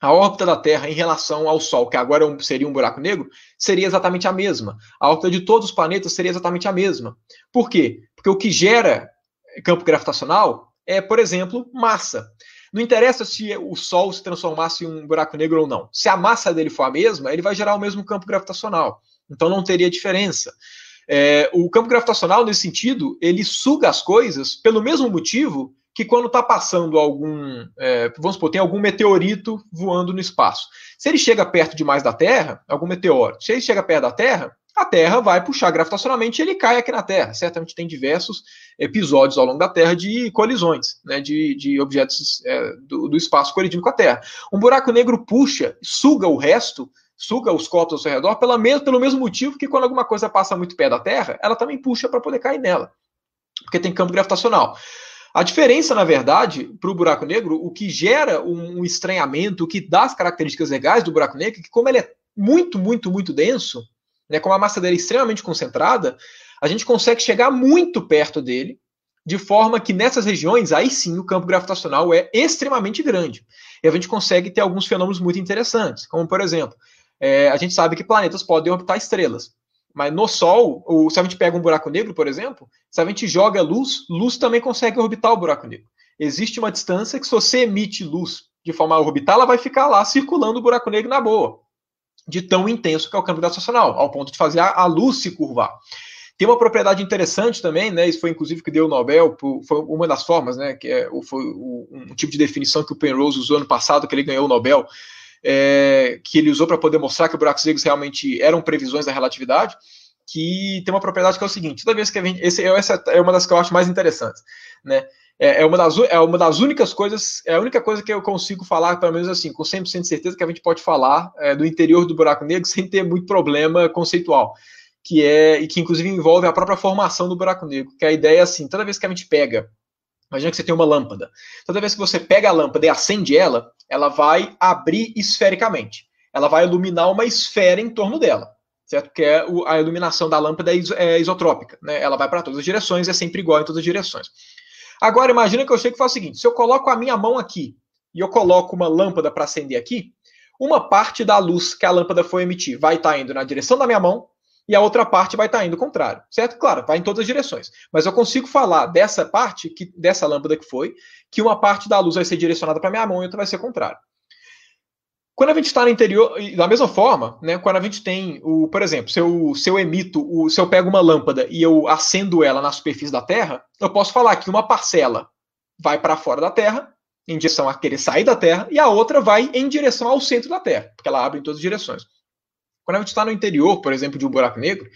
A órbita da Terra em relação ao Sol, que agora é seria um buraco negro, seria exatamente a mesma. A órbita de todos os planetas seria exatamente a mesma. Por quê? Porque o que gera campo gravitacional é, por exemplo, massa. Não interessa se o Sol se transformasse em um buraco negro ou não. Se a massa dele for a mesma, ele vai gerar o mesmo campo gravitacional. Então não teria diferença. É, o campo gravitacional, nesse sentido, ele suga as coisas pelo mesmo motivo que quando está passando algum, é, vamos supor, tem algum meteorito voando no espaço. Se ele chega perto demais da Terra, algum meteoro, se ele chega perto da Terra, a Terra vai puxar gravitacionalmente e ele cai aqui na Terra. Certamente tem diversos episódios ao longo da Terra de colisões, né, de, de objetos é, do, do, espaço colidindo com a Terra. Um buraco negro puxa, suga o resto, suga os corpos ao seu redor pela mesmo, pelo mesmo motivo que quando alguma coisa passa muito perto da Terra, ela também puxa para poder cair nela, porque tem campo gravitacional. A diferença, na verdade, para o buraco negro, o que gera um, estranhamento, o que dá as características legais do buraco negro, é que como ele é muito, muito, muito denso, né, como a massa dele é extremamente concentrada, a gente consegue chegar muito perto dele, de forma que nessas regiões, aí sim, o campo gravitacional é extremamente grande. E a gente consegue ter alguns fenômenos muito interessantes, como, por exemplo, é, a gente sabe que planetas podem orbitar estrelas. Mas no Sol, ou se a gente pega um buraco negro, por exemplo, se a gente joga luz, luz também consegue orbitar o buraco negro. Existe uma distância que, se você emite luz de forma a orbitar, ela vai ficar lá circulando o buraco negro na boa, de tão intenso que é o campo gravitacional, ao ponto de fazer a, a luz se curvar. Tem uma propriedade interessante também, né? Isso foi inclusive que deu o Nobel, foi uma das formas, né? Que é, foi um tipo de definição que o Penrose usou ano passado, que ele ganhou o Nobel, é, que ele usou para poder mostrar que buracos negros realmente eram previsões da relatividade, que tem uma propriedade que é o seguinte: toda vez que a gente. Esse, essa é uma das que eu acho mais interessantes, né? É, é, uma das, é uma das únicas coisas, é a única coisa que eu consigo falar, pelo menos assim, com 100% de certeza, que a gente pode falar é, do interior do buraco negro sem ter muito problema conceitual, que é, e que inclusive envolve a própria formação do buraco negro, que a ideia é assim, toda vez que a gente pega Imagina que você tem uma lâmpada. Toda vez que você pega a lâmpada e acende ela, ela vai abrir esfericamente. Ela vai iluminar uma esfera em torno dela, certo? Porque é a iluminação da lâmpada é, é isotrópica, né? Ela vai para todas as direções, é sempre igual em todas as direções. Agora, imagina que eu chego e faço o seguinte: se eu coloco a minha mão aqui e eu coloco uma lâmpada para acender aqui, uma parte da luz que a lâmpada foi emitir vai estar tá indo na direção da minha mão e a outra parte vai estar tá indo contrário, certo? Claro, vai em todas as direções. Mas eu consigo falar dessa parte, que, dessa lâmpada que foi, que uma parte da luz vai ser direcionada para minha mão e outra vai ser contrário. Quando a gente está no interior, da mesma forma, né, quando a gente tem, o, por exemplo, se eu, se eu emito, o, se eu pego uma lâmpada e eu acendo ela na superfície da Terra, eu posso falar que uma parcela vai para fora da Terra, em direção a querer sair da Terra, e a outra vai em direção ao centro da Terra, porque ela abre em todas as direções. Quando a gente está no interior, por exemplo, de um buraco negro,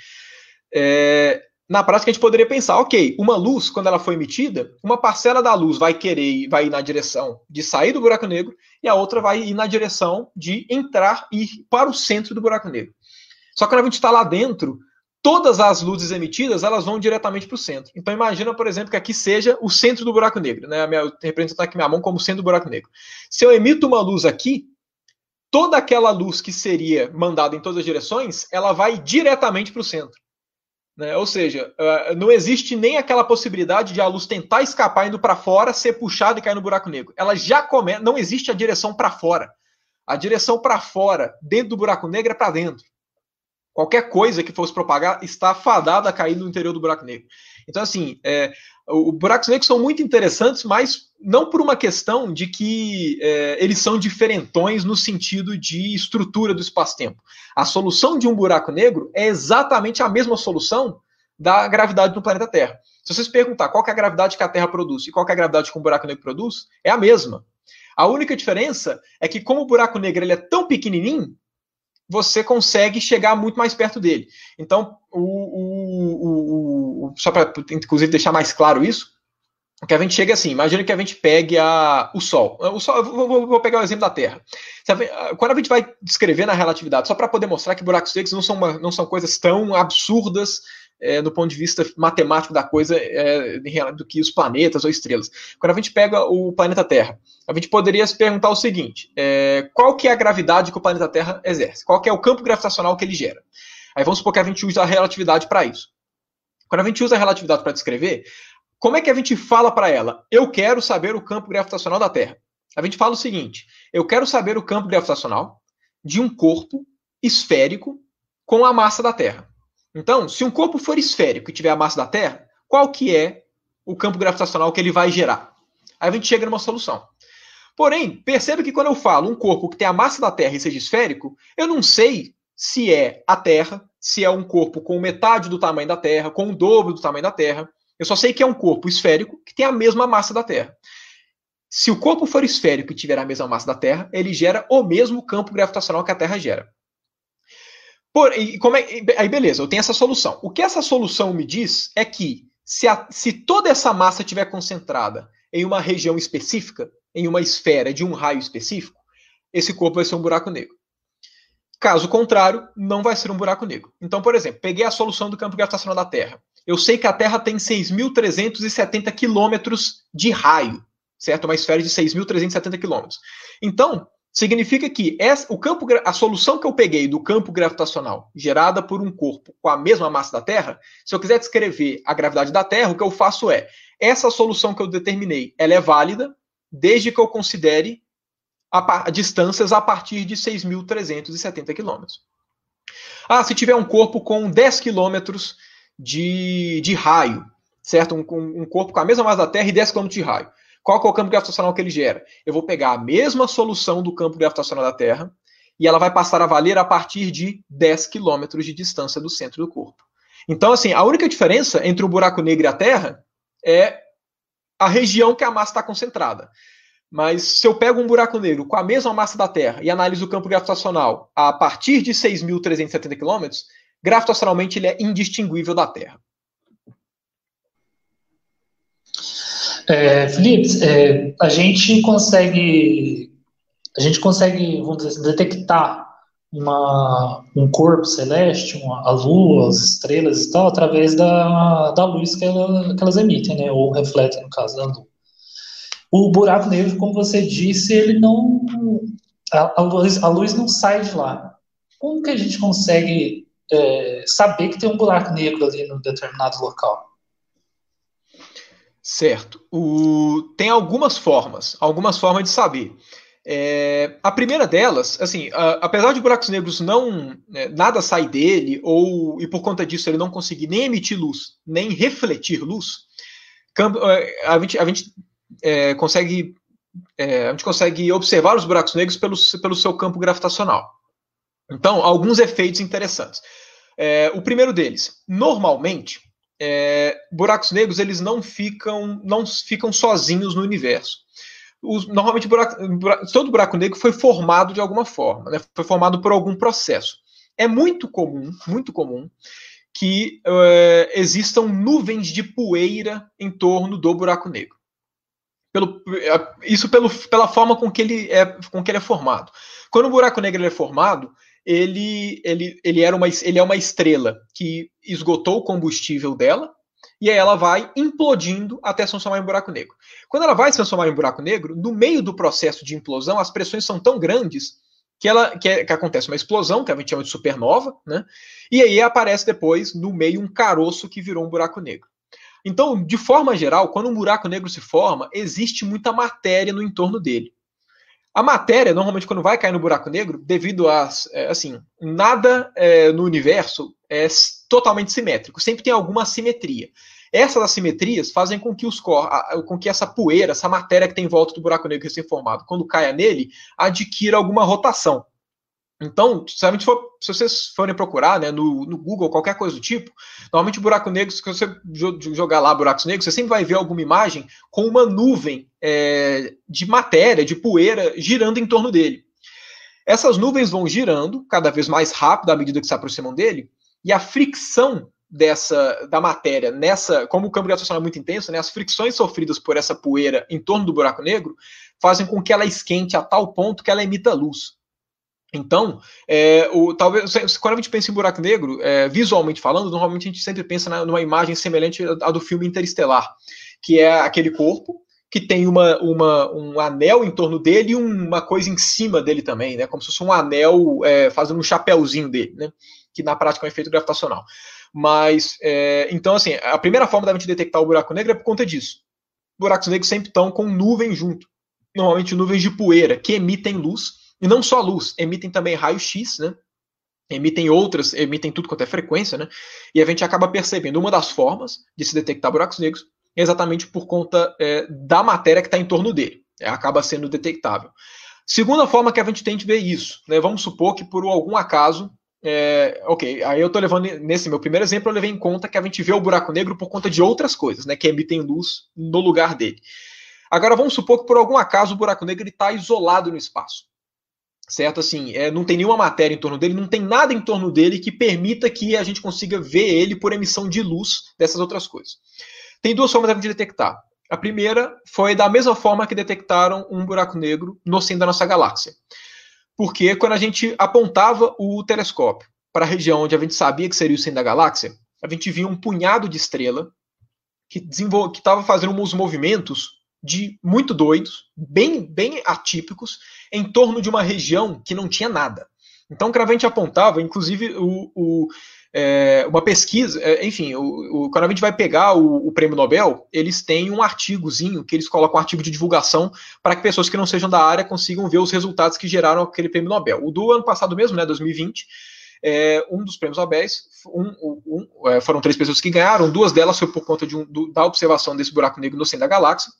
é, na prática a gente poderia pensar, ok, uma luz, quando ela foi emitida, uma parcela da luz vai querer vai ir na direção de sair do buraco negro e a outra vai ir na direção de entrar e ir para o centro do buraco negro. Só que quando a gente está lá dentro, todas as luzes emitidas elas vão diretamente para o centro. Então imagina, por exemplo, que aqui seja o centro do buraco negro, né? Eu represento aqui minha mão como centro do buraco negro. Se eu emito uma luz aqui, toda aquela luz que seria mandada em todas as direções, ela vai diretamente para o centro. Né? Ou seja, uh, não existe nem aquela possibilidade de a luz tentar escapar indo para fora, ser puxada e cair no buraco negro. Ela já começa, não existe a direção para fora. A direção para fora, dentro do buraco negro, é para dentro. Qualquer coisa que fosse propagar está fadada a cair no interior do buraco negro. Então, assim, é, os buracos negros são muito interessantes, mas não por uma questão de que é, eles são diferentões no sentido de estrutura do espaço-tempo. A solução de um buraco negro é exatamente a mesma solução da gravidade do planeta Terra. Se vocês perguntar qual é a gravidade que a Terra produz e qual é a gravidade que um buraco negro produz, é a mesma. A única diferença é que, como o buraco negro ele é tão pequenininho, você consegue chegar muito mais perto dele. Então, o, o, o, só para, inclusive, deixar mais claro isso, que a gente chega assim, imagina que a gente pegue a, o Sol. O Sol vou, vou, pegar o exemplo da Terra. Quando a gente vai descrever na relatividade, só para poder mostrar que buracos negros não são, uma, não são coisas tão absurdas é, do ponto de vista matemático da coisa é, do que os planetas ou estrelas. Quando a gente pega o planeta Terra, a gente poderia se perguntar o seguinte: é, qual que é a gravidade que o planeta Terra exerce? Qual que é o campo gravitacional que ele gera? Aí vamos supor que a gente usa a relatividade para isso. Quando a gente usa a relatividade para descrever, como é que a gente fala para ela? Eu quero saber o campo gravitacional da Terra. A gente fala o seguinte: eu quero saber o campo gravitacional de um corpo esférico com a massa da Terra. Então, se um corpo for esférico e tiver a massa da Terra, qual que é o campo gravitacional que ele vai gerar? Aí a gente chega numa solução. Porém, perceba que quando eu falo um corpo que tem a massa da Terra e seja esférico, eu não sei se é a Terra, se é um corpo com metade do tamanho da Terra, com o dobro do tamanho da Terra. Eu só sei que é um corpo esférico que tem a mesma massa da Terra. Se o corpo for esférico e tiver a mesma massa da Terra, ele gera o mesmo campo gravitacional que a Terra gera. Por, e como é, aí beleza, eu tenho essa solução. O que essa solução me diz é que se, a, se toda essa massa estiver concentrada em uma região específica, em uma esfera de um raio específico, esse corpo vai ser um buraco negro. Caso contrário, não vai ser um buraco negro. Então, por exemplo, peguei a solução do campo gravitacional da Terra. Eu sei que a Terra tem 6.370 quilômetros de raio, certo? Uma esfera de 6.370 quilômetros. Então, Significa que essa, o campo, a solução que eu peguei do campo gravitacional gerada por um corpo com a mesma massa da Terra, se eu quiser descrever a gravidade da Terra, o que eu faço é essa solução que eu determinei, ela é válida desde que eu considere a, distâncias a partir de 6.370 quilômetros. Ah, se tiver um corpo com 10 quilômetros de, de raio, certo? Um, um, corpo com a mesma massa da Terra e 10 quilômetros de raio. Qual é o campo gravitacional que ele gera? Eu vou pegar a mesma solução do campo gravitacional da Terra e ela vai passar a valer a partir de 10 quilômetros de distância do centro do corpo. Então, assim, a única diferença entre o buraco negro e a Terra é a região que a massa está concentrada. Mas se eu pego um buraco negro com a mesma massa da Terra e analiso o campo gravitacional a partir de 6.370 quilômetros, gravitacionalmente ele é indistinguível da Terra. É, Felipe, é, a gente consegue a gente consegue, vamos dizer assim, detectar uma, um corpo celeste, uma, a lua, as estrelas e tal, através da, da luz que, ela, que elas emitem, né, ou refletem, no caso da lua. O buraco negro, como você disse, ele não. A, a, luz, a luz não sai de lá. Como que a gente consegue é, saber que tem um buraco negro ali no determinado local? Certo. O... Tem algumas formas, algumas formas de saber. É... A primeira delas, assim, a... apesar de buracos negros não é, nada sair dele ou e por conta disso ele não conseguir nem emitir luz nem refletir luz, é, a gente, a gente é, consegue é, a gente consegue observar os buracos negros pelo, pelo seu campo gravitacional. Então, alguns efeitos interessantes. É, o primeiro deles, normalmente é, buracos negros eles não ficam não ficam sozinhos no universo. Os, normalmente buraco, todo buraco negro foi formado de alguma forma, né? foi formado por algum processo. é muito comum, muito comum, que uh, existam nuvens de poeira em torno do buraco negro. Pelo, isso pelo, pela forma com que, ele é, com que ele é formado. Quando o buraco negro é formado, ele, ele, ele, era uma, ele é uma estrela que esgotou o combustível dela, e aí ela vai implodindo até se transformar em buraco negro. Quando ela vai se transformar em buraco negro, no meio do processo de implosão, as pressões são tão grandes que, ela, que, é, que acontece uma explosão, que a gente chama de supernova, né? e aí aparece depois no meio um caroço que virou um buraco negro. Então, de forma geral, quando um buraco negro se forma, existe muita matéria no entorno dele. A matéria, normalmente, quando vai cair no buraco negro, devido a, é, assim, nada é, no universo é totalmente simétrico, sempre tem alguma assimetria. Essas assimetrias fazem com que, os cor, com que essa poeira, essa matéria que tem em volta do buraco negro recém-formado, quando caia nele, adquira alguma rotação. Então, for, se vocês forem procurar né, no, no, Google, qualquer coisa do tipo, normalmente o buraco negro, se você jogar lá buracos negros, você sempre vai ver alguma imagem com uma nuvem é, de matéria, de poeira, girando em torno dele. Essas nuvens vão girando cada vez mais rápido à medida que se aproximam dele, e a fricção dessa da matéria nessa, como o campo gravitacional é muito intenso, né, as fricções sofridas por essa poeira em torno do buraco negro fazem com que ela esquente a tal ponto que ela emita luz. Então, é, o, talvez quando a gente pensa em buraco negro, é, visualmente falando, normalmente a gente sempre pensa na, numa imagem semelhante à do filme Interestelar, que é aquele corpo que tem uma, uma, um anel em torno dele e uma coisa em cima dele também, né? Como se fosse um anel é, fazendo um chapéuzinho dele, né? Que na prática é um efeito gravitacional. Mas, é, então, assim, a primeira forma da gente detectar o buraco negro é por conta disso. Buracos negros sempre estão com nuvem junto. Normalmente nuvens de poeira, que emitem luz e não só luz, emitem também raio-x, né? Emitem outras, emitem tudo quanto é frequência, né? E a gente acaba percebendo uma das formas de se detectar buracos negros é exatamente por conta é, da matéria que está em torno dele. É, acaba sendo detectável. Segunda forma que a gente tem de ver isso, né? Vamos supor que por algum acaso é, ok, aí eu estou levando nesse meu primeiro exemplo, eu levei em conta que a gente vê o buraco negro por conta de outras coisas, né, que emitem luz no lugar dele. Agora vamos supor que por algum acaso o buraco negro está isolado no espaço certo? Assim, é, não tem nenhuma matéria em torno dele, não tem nada em torno dele que permita que a gente consiga ver ele por emissão de luz dessas outras coisas. Tem duas formas de detectar. A primeira foi da mesma forma que detectaram um buraco negro no centro da nossa galáxia. Porque quando a gente apontava o telescópio para a região onde a gente sabia que seria o centro da galáxia, a gente via um punhado de estrela que estava fazendo uns movimentos de muito doidos, bem, bem atípicos, em torno de uma região que não tinha nada. Então, Cravente apontava, inclusive, o, o é, uma pesquisa, é, enfim, o, o, quando a gente vai pegar o, o, prêmio Nobel, eles têm um artigozinho que eles colocam um artigo de divulgação para que pessoas que não sejam da área consigam ver os resultados que geraram aquele prêmio Nobel. O do ano passado mesmo, né, 2020, é, um dos prêmios Nobel, um, um, é, foram três pessoas que ganharam, duas delas foi por conta de do, da observação desse buraco negro no centro da galáxia,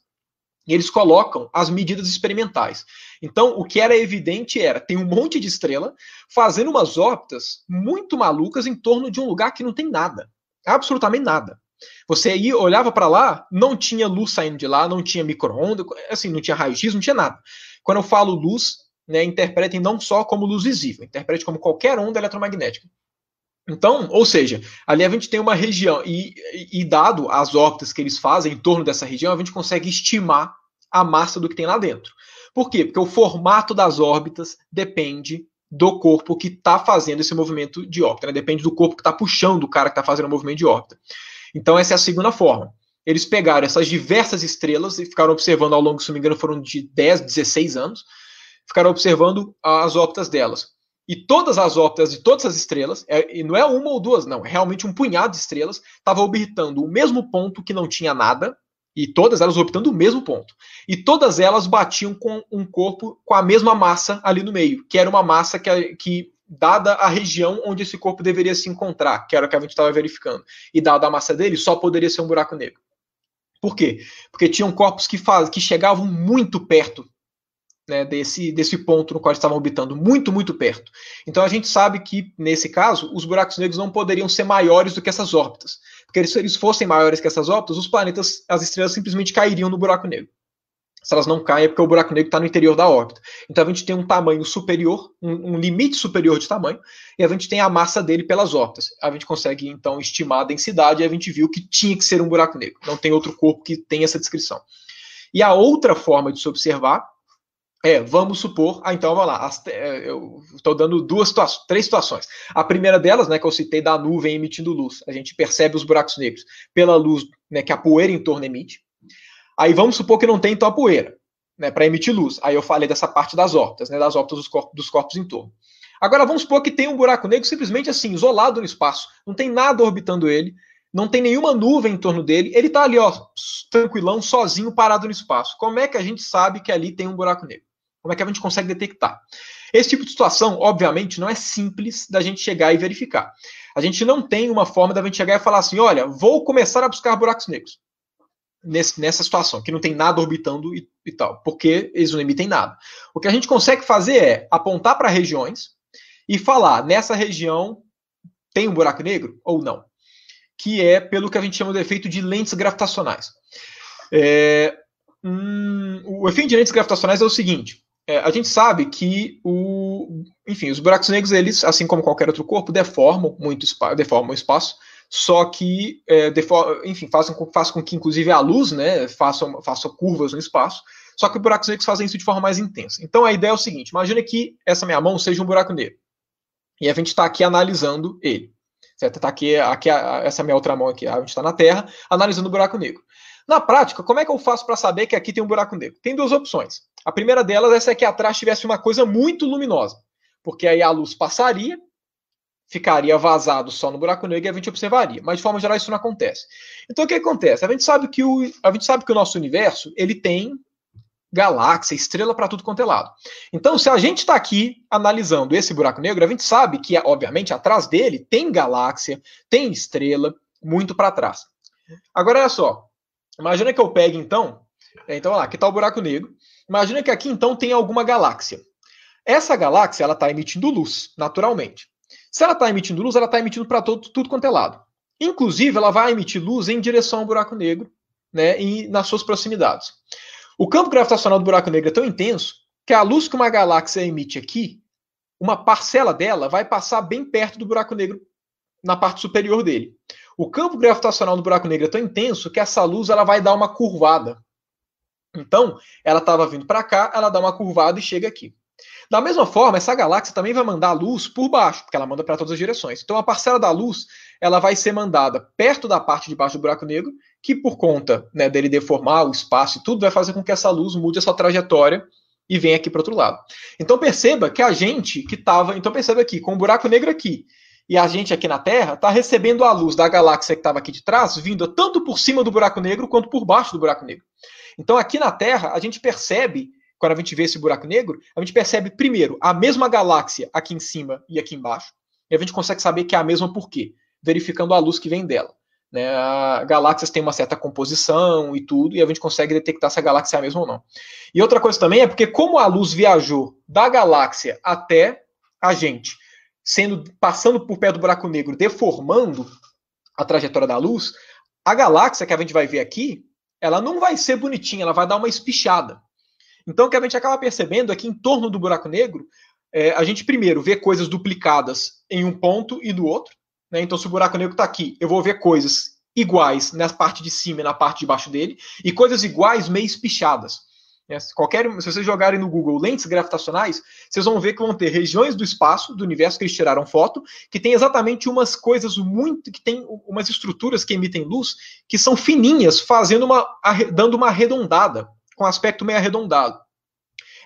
e eles colocam as medidas experimentais. Então, o que era evidente era, tem um monte de estrela fazendo umas órbitas muito malucas em torno de um lugar que não tem nada. Absolutamente nada. Você ia, olhava para lá, não tinha luz saindo de lá, não tinha micro-ondas, assim, não tinha raio-x, não tinha nada. Quando eu falo luz, né, interpretem não só como luz visível, interprete como qualquer onda eletromagnética. Então, ou seja, ali a gente tem uma região, e, e, dado as órbitas que eles fazem em torno dessa região, a gente consegue estimar a massa do que tem lá dentro. Por quê? Porque o formato das órbitas depende do corpo que está fazendo esse movimento de órbita, né? depende do corpo que está puxando o cara que está fazendo o movimento de órbita. Então, essa é a segunda forma. Eles pegaram essas diversas estrelas e ficaram observando ao longo, se não me engano, foram de 10, 16 anos, ficaram observando as órbitas delas. E todas as órbitas de todas as estrelas, é, e não é uma ou duas, não, é realmente um punhado de estrelas, estavam orbitando o mesmo ponto que não tinha nada, e todas elas orbitando o mesmo ponto. E todas elas batiam com um corpo com a mesma massa ali no meio, que era uma massa que, que dada a região onde esse corpo deveria se encontrar, que era o que a gente estava verificando, e dada a massa dele, só poderia ser um buraco negro. Por quê? Porque tinham corpos que, faz, que chegavam muito perto né, desse, desse ponto no qual estavam orbitando, muito, muito perto. Então a gente sabe que, nesse caso, os buracos negros não poderiam ser maiores do que essas órbitas. Porque se eles fossem maiores que essas órbitas, os planetas, as estrelas simplesmente cairiam no buraco negro. Se elas não caem é porque o buraco negro está no interior da órbita. Então a gente tem um tamanho superior, um, um, limite superior de tamanho, e a gente tem a massa dele pelas órbitas. A gente consegue então estimar a densidade e a gente viu que tinha que ser um buraco negro. Não tem outro corpo que tenha essa descrição. E a outra forma de se observar é, vamos supor, ah, então vamos lá, as, é, eu estou dando duas situações, três situações. A primeira delas, né, que eu citei da nuvem emitindo luz, a gente percebe os buracos negros pela luz né, que a poeira em torno emite. Aí vamos supor que não tem então a poeira, né, para emitir luz. Aí eu falei dessa parte das órbitas, né, das órbitas dos corpos, dos corpos em torno. Agora vamos supor que tem um buraco negro simplesmente assim, isolado no espaço, não tem nada orbitando ele, não tem nenhuma nuvem em torno dele, ele está ali, ó, tranquilão, sozinho, parado no espaço. Como é que a gente sabe que ali tem um buraco negro? Como é que a gente consegue detectar? Esse tipo de situação, obviamente, não é simples da gente chegar e verificar. A gente não tem uma forma da gente chegar e falar assim: olha, vou começar a buscar buracos negros. Nessa situação, que não tem nada orbitando e, e tal, porque eles não emitem nada. O que a gente consegue fazer é apontar para regiões e falar: nessa região tem um buraco negro ou não? Que é pelo que a gente chama de efeito de lentes gravitacionais. É, hum, o efeito de lentes gravitacionais é o seguinte: é, a gente sabe que o, enfim, os buracos negros, eles, assim como qualquer outro corpo, deformam muito deformam o espaço, só que, é, enfim, fazem com, faz com que, inclusive, a luz né, faça, faça curvas no espaço, só que os buracos negros fazem isso de forma mais intensa. Então, a ideia é o seguinte, imagine que essa minha mão seja um buraco negro, e a gente está aqui analisando ele. Certo? Tá aqui, aqui essa minha outra mão aqui, a gente está na Terra, analisando o buraco negro. Na prática, como é que eu faço para saber que aqui tem um buraco negro? Tem duas opções. A primeira delas é se aqui atrás tivesse uma coisa muito luminosa, porque aí a luz passaria, ficaria vazado só no buraco negro e a gente observaria. Mas de forma geral isso não acontece. Então o que acontece? A gente sabe que o, a gente sabe que o nosso universo ele tem galáxia, estrela para tudo quanto é lado. Então, se a gente está aqui analisando esse buraco negro, a gente sabe que, obviamente, atrás dele tem galáxia, tem estrela, muito para trás. Agora, olha só. Imagina que eu pegue, então, é, então, olha lá, aqui está o buraco negro. Imagina que aqui, então, tem alguma galáxia. Essa galáxia, ela está emitindo luz, naturalmente. Se ela está emitindo luz, ela está emitindo para tudo, quanto é lado. Inclusive, ela vai emitir luz em direção ao buraco negro, né, e nas suas proximidades. O campo gravitacional do buraco negro é tão intenso que a luz que uma galáxia emite aqui, uma parcela dela vai passar bem perto do buraco negro na parte superior dele. O campo gravitacional do buraco negro é tão intenso que essa luz ela vai dar uma curvada. Então, ela estava vindo para cá, ela dá uma curvada e chega aqui. Da mesma forma, essa galáxia também vai mandar luz por baixo, porque ela manda para todas as direções. Então, a parcela da luz ela vai ser mandada perto da parte de baixo do buraco negro, que por conta né, dele deformar o espaço e tudo, vai fazer com que essa luz mude a sua trajetória e venha aqui para outro lado. Então perceba que a gente que estava. Então perceba aqui, com o buraco negro aqui e a gente aqui na Terra está recebendo a luz da galáxia que estava aqui de trás, vindo tanto por cima do buraco negro quanto por baixo do buraco negro. Então aqui na Terra, a gente percebe, quando a gente vê esse buraco negro, a gente percebe primeiro a mesma galáxia aqui em cima e aqui embaixo, e a gente consegue saber que é a mesma por quê? Verificando a luz que vem dela. Né? Galáxias têm uma certa composição e tudo, e a gente consegue detectar se a galáxia é a mesma ou não. E outra coisa também é porque, como a luz viajou da galáxia até a gente, sendo passando por perto do buraco negro, deformando a trajetória da luz, a galáxia que a gente vai ver aqui, ela não vai ser bonitinha, ela vai dar uma espichada. Então, o que a gente acaba percebendo é que em torno do buraco negro, é, a gente primeiro vê coisas duplicadas em um ponto e no outro. Né? Então, se o buraco negro está aqui, eu vou ver coisas iguais na parte de cima e na parte de baixo dele, e coisas iguais meio espichadas. Né? Qualquer, se vocês jogarem no Google lentes gravitacionais, vocês vão ver que vão ter regiões do espaço, do universo que eles tiraram foto, que tem exatamente umas coisas muito, que tem umas estruturas que emitem luz, que são fininhas, fazendo uma, dando uma arredondada, com aspecto meio arredondado.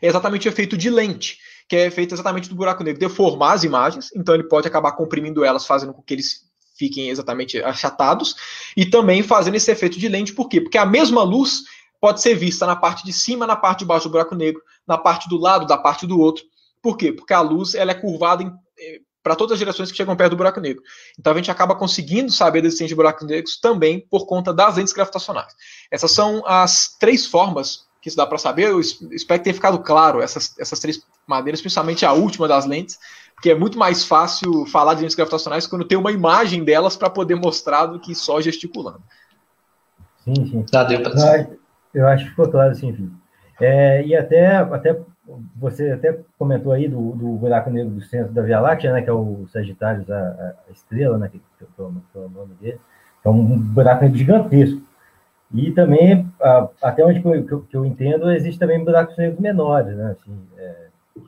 É exatamente o efeito de lente, que é feito exatamente do buraco negro deformar as imagens, então ele pode acabar comprimindo elas, fazendo com que eles fiquem exatamente achatados, e também fazendo esse efeito de lente, por quê? Porque a mesma luz pode ser vista na parte de cima, na parte de baixo do buraco negro, na parte do lado, da parte do outro. Por quê? Porque a luz ela é curvada eh, para todas as direções que chegam perto do buraco negro. Então a gente acaba conseguindo saber da existência de buracos negros também por conta das lentes gravitacionais. Essas são as três formas que isso dá para saber. Eu espero que tenha ficado claro essas, essas três maneiras, principalmente a última das lentes, porque é muito mais fácil falar de lentes gravitacionais quando tem uma imagem delas para poder mostrar do que só gesticulando. Sim, sim. Tá, deu pra eu acho que ficou claro, sim, Felipe. É, e até, até você até comentou aí do, do buraco negro do centro da Via Láctea, né, que é o Sagitário, a, a estrela, né, que, é o, nome dele. É um buraco negro gigantesco. E também, até onde que eu, que eu, entendo, existe também buracos negros menores, né? Assim, é,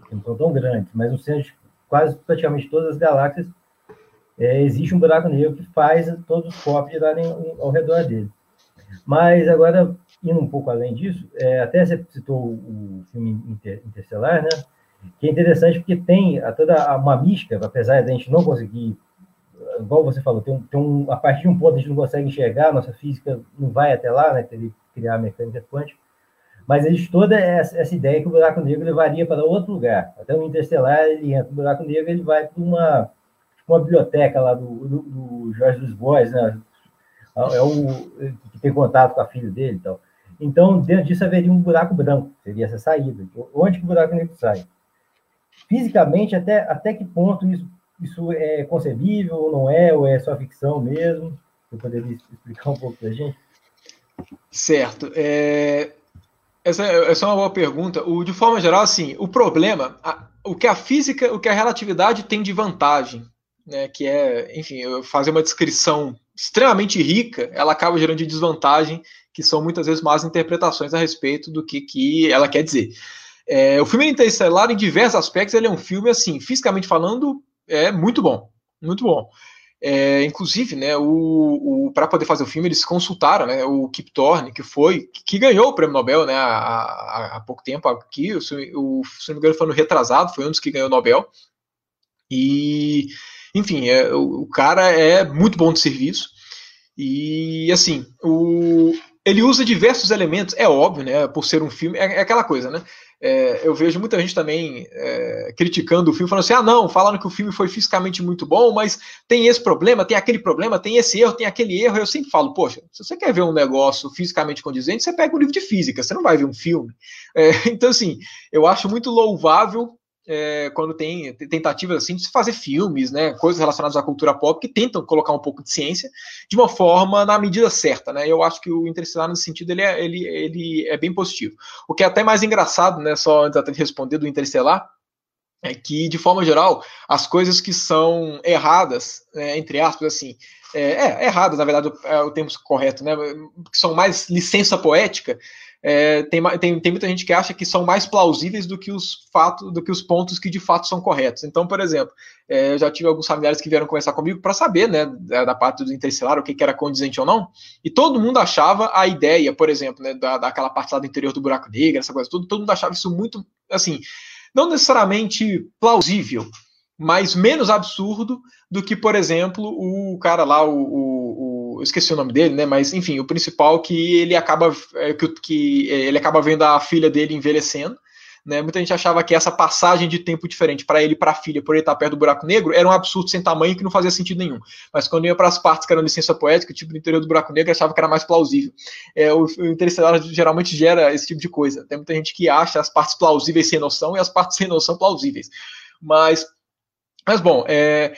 que não são tão grandes, mas no centro de quase praticamente todas as galáxias é, existe um buraco negro que faz todos os corpos girarem ao redor dele. Mas agora, indo um pouco além disso, é, até você citou o filme Inter, Interstellar, né? Que é interessante porque tem toda uma mística, apesar de a gente não conseguir igual você falou, tem, tem um, a partir de um ponto a gente não consegue enxergar, nossa física não vai até lá, né, teria criar a mecânica quântica, mas existe toda essa, essa, ideia que o buraco negro levaria para outro lugar. Até no Interstellar, ele entra no buraco negro, ele vai para uma, uma biblioteca lá do, do, do Jorge dos Bois, né, é o que tem contato com a filha dele e tal. Então, dentro disso haveria um buraco branco, seria essa saída. Onde que o buraco negro sai? Fisicamente, até, até que ponto isso isso é concebível ou não é, ou é só ficção mesmo? Você poderia explicar um pouco para a gente? Certo. É... Essa, essa, é uma boa pergunta. O, de forma geral, assim, o problema, a, o que a física, o que a relatividade tem de vantagem, né, que é, enfim, fazer uma descrição extremamente rica, ela acaba gerando de desvantagem, que são muitas vezes más interpretações a respeito do que, que ela quer dizer. É, o filme Interestelar, em diversos aspectos, ele é um filme, assim, fisicamente falando, é muito bom, muito bom. É, inclusive, né, o, o para poder fazer o filme, eles consultaram né, o Kip Thorne, que foi, que ganhou o prêmio Nobel né, há, há, pouco tempo aqui, o, o, se não me engano foi no retrasado, foi um dos que ganhou o Nobel. E, enfim, é, o, o, cara é muito bom de serviço. E, assim, o, ele usa diversos elementos, é óbvio, né, por ser um filme, é, é aquela coisa, né, é, eu vejo muita gente também é, criticando o filme, falando assim: ah, não, falando que o filme foi fisicamente muito bom, mas tem esse problema, tem aquele problema, tem esse erro, tem aquele erro. Eu sempre falo: poxa, se você quer ver um negócio fisicamente condizente, você pega um livro de física, você não vai ver um filme. É, então, assim, eu acho muito louvável é, quando tem tentativas assim de se fazer filmes, né, coisas relacionadas à cultura pop que tentam colocar um pouco de ciência de uma forma na medida certa, né? Eu acho que o Interestelar nesse sentido ele é, ele, ele é bem positivo. O que é até mais engraçado, né, só antes de responder do Interestelar, é que de forma geral as coisas que são erradas, né, entre aspas, assim, é, é, erradas na verdade é o termo correto, né, que são mais licença poética, é, tem, tem, tem muita gente que acha que são mais plausíveis do que os fatos, do que os pontos que de fato são corretos. Então, por exemplo, é, eu já tive alguns familiares que vieram conversar comigo para saber, né, da, parte do interestelar, o que, que, era condizente ou não, e todo mundo achava a ideia, por exemplo, né, da, daquela parte lá do interior do buraco negro, essa coisa, tudo, todo mundo achava isso muito, assim, não necessariamente plausível, mas menos absurdo do que, por exemplo, o cara lá, o, o esqueci o nome dele, né? Mas enfim, o principal que ele acaba é, que, que é, ele acaba vendo a filha dele envelhecendo. Né, muita gente achava que essa passagem de tempo diferente para ele e para a filha, por ele estar perto do buraco negro, era um absurdo sem tamanho que não fazia sentido nenhum. Mas quando ia para as partes que eram licença poética, tipo no interior do buraco negro, achava que era mais plausível. É, o, o geralmente gera esse tipo de coisa. Tem muita gente que acha as partes plausíveis sem noção e as partes sem noção plausíveis. Mas, mas bom, é,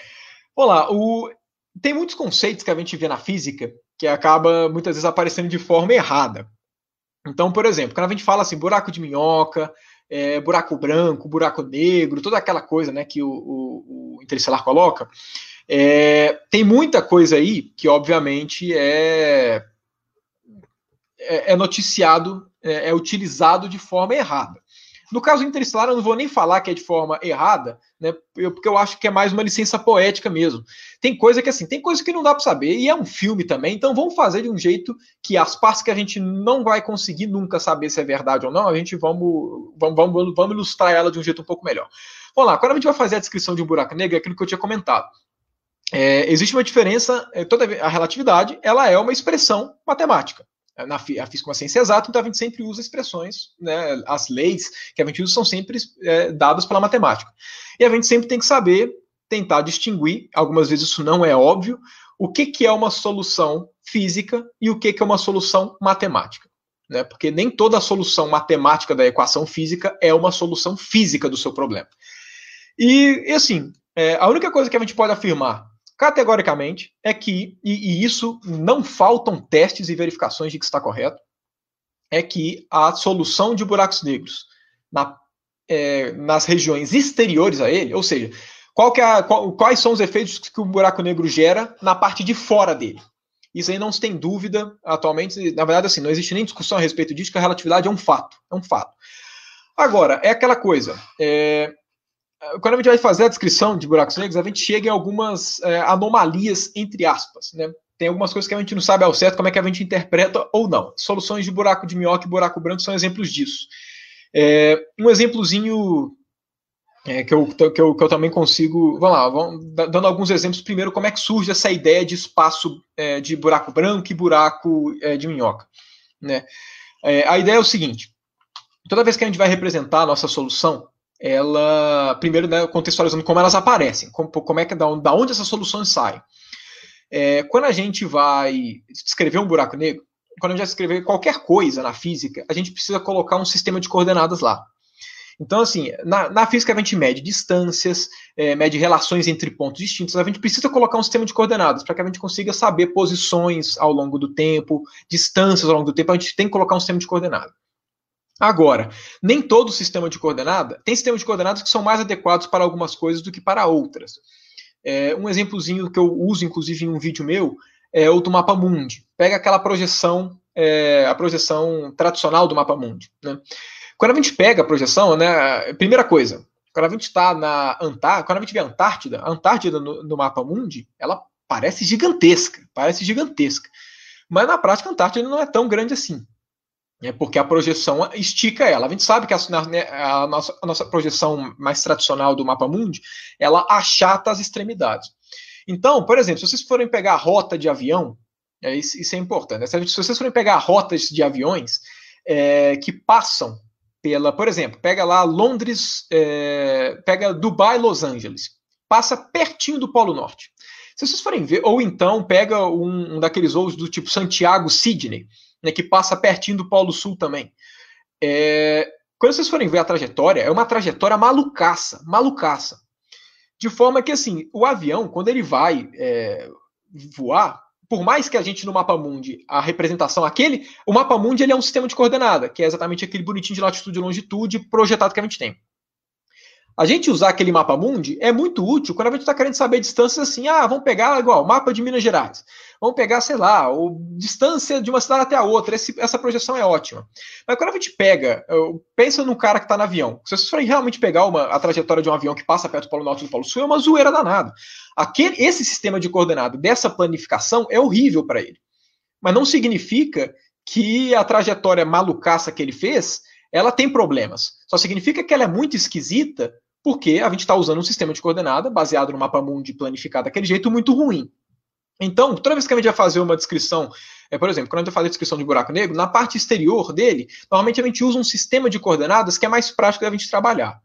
vamos lá. O, tem muitos conceitos que a gente vê na física que acaba muitas vezes aparecendo de forma errada. Então, por exemplo, quando a gente fala assim, buraco de minhoca, é, buraco branco, buraco negro, toda aquela coisa né, que o, o, o coloca, é, tem muita coisa aí que, obviamente, é, é, é noticiado, é, é utilizado de forma errada. No caso Interestelar, eu não vou nem falar que é de forma errada, né? Eu, porque eu acho que é mais uma licença poética mesmo. Tem coisa que assim, tem coisa que não dá para saber, e é um filme também, então vamos fazer de um jeito que as partes que a gente não vai conseguir nunca saber se é verdade ou não, a gente vamos, vamos, vamos, vamos ilustrar ela de um jeito um pouco melhor. Vamos lá, quando a gente vai fazer a descrição de um buraco negro, é aquilo que eu tinha comentado. É, existe uma diferença, é, toda a relatividade, ela é uma expressão matemática na a física é uma ciência exata, então a gente sempre usa expressões, né, as leis que a gente usa são sempre é, dadas pela matemática. E a gente sempre tem que saber tentar distinguir, algumas vezes isso não é óbvio, o que, que é uma solução física e o que, que é uma solução matemática. Né? Porque nem toda solução matemática da equação física é uma solução física do seu problema. E, e assim, é, a única coisa que a gente pode afirmar categoricamente é que, e, e, isso não faltam testes e verificações de que está correto, é que a solução de buracos negros na, é, nas regiões exteriores a ele, ou seja, é a, qual, quais são os efeitos que o buraco negro gera na parte de fora dele. Isso aí não se tem dúvida atualmente. Na verdade, assim, não existe nem discussão a respeito disso, que a relatividade é um fato. É um fato. Agora, é aquela coisa. É, quando a gente vai fazer a descrição de buracos negros, a gente chega em algumas é, anomalias, entre aspas. Né? Tem algumas coisas que a gente não sabe ao certo como é que a gente interpreta ou não. Soluções de buraco de minhoca e buraco branco são exemplos disso. É, um exemplozinho é, que, eu, que, eu, que eu também consigo. Vamos lá, vamos, dando alguns exemplos. Primeiro, como é que surge essa ideia de espaço é, de buraco branco e buraco é, de minhoca. Né? É, a ideia é o seguinte: toda vez que a gente vai representar a nossa solução, ela. Primeiro, né, contextualizando como elas aparecem, como, como é que da onde, essas soluções saem. É, quando a gente vai descrever um buraco negro, quando a gente vai escrever qualquer coisa na física, a gente precisa colocar um sistema de coordenadas lá. Então, assim, na, na física a gente mede distâncias, é, mede relações entre pontos distintos, a gente precisa colocar um sistema de coordenadas para que a gente consiga saber posições ao longo do tempo, distâncias ao longo do tempo, a gente tem que colocar um sistema de coordenadas. Agora, nem todo sistema de coordenada tem sistemas de coordenadas que são mais adequados para algumas coisas do que para outras. É, um exemplozinho que eu uso, inclusive, em um vídeo meu, é o do mapa mundi. Pega aquela projeção, é, a projeção tradicional do mapa mundi. Né? Quando a gente pega a projeção, né, primeira coisa, quando a gente está na Antártida, quando a gente vê a Antártida, a Antártida no, no, mapa mundi, ela parece gigantesca, parece gigantesca. Mas na prática a Antártida não é tão grande assim. É porque a projeção estica ela. A gente sabe que a, né, a, nossa, a nossa projeção mais tradicional do mapa mundi, ela achata as extremidades. Então, por exemplo, se vocês forem pegar a rota de avião, é, isso, isso, é importante. Né? Se vocês forem pegar rotas de aviões é, que passam pela, por exemplo, pega lá Londres, é, pega Dubai, Los Angeles, passa pertinho do Polo Norte. Se vocês forem ver, ou então pega um, um daqueles voos do tipo Santiago, Sydney, né, que passa pertinho do Polo Sul também. É, quando vocês forem ver a trajetória, é uma trajetória malucaça, malucaça. De forma que, assim, o avião, quando ele vai é, voar, por mais que a gente no mapa mundi, a representação, aquele, o mapa mundi ele é um sistema de coordenada, que é exatamente aquele bonitinho de latitude e longitude projetado que a gente tem. A gente usar aquele mapa mundi é muito útil quando a gente está querendo saber distâncias assim, ah, vamos pegar igual mapa de Minas Gerais. Vamos pegar, sei lá, o distância de uma cidade até a outra. Esse, essa projeção é ótima. Mas quando a gente pega, pensa no cara que está no avião. Se vocês forem realmente pegar uma, a trajetória de um avião que passa perto do Polo Norte e do Polo Sul, é uma zoeira danada. Aquele, esse sistema de coordenado dessa planificação é horrível para ele. Mas não significa que a trajetória malucaça que ele fez, ela tem problemas. Só significa que ela é muito esquisita porque a gente está usando um sistema de coordenada baseado no mapa mundi planificado daquele jeito muito ruim. Então, toda vez que a gente vai fazer uma descrição, é, por exemplo, quando a gente fazer a descrição de buraco negro, na parte exterior dele, normalmente a gente usa um sistema de coordenadas que é mais prático da gente trabalhar.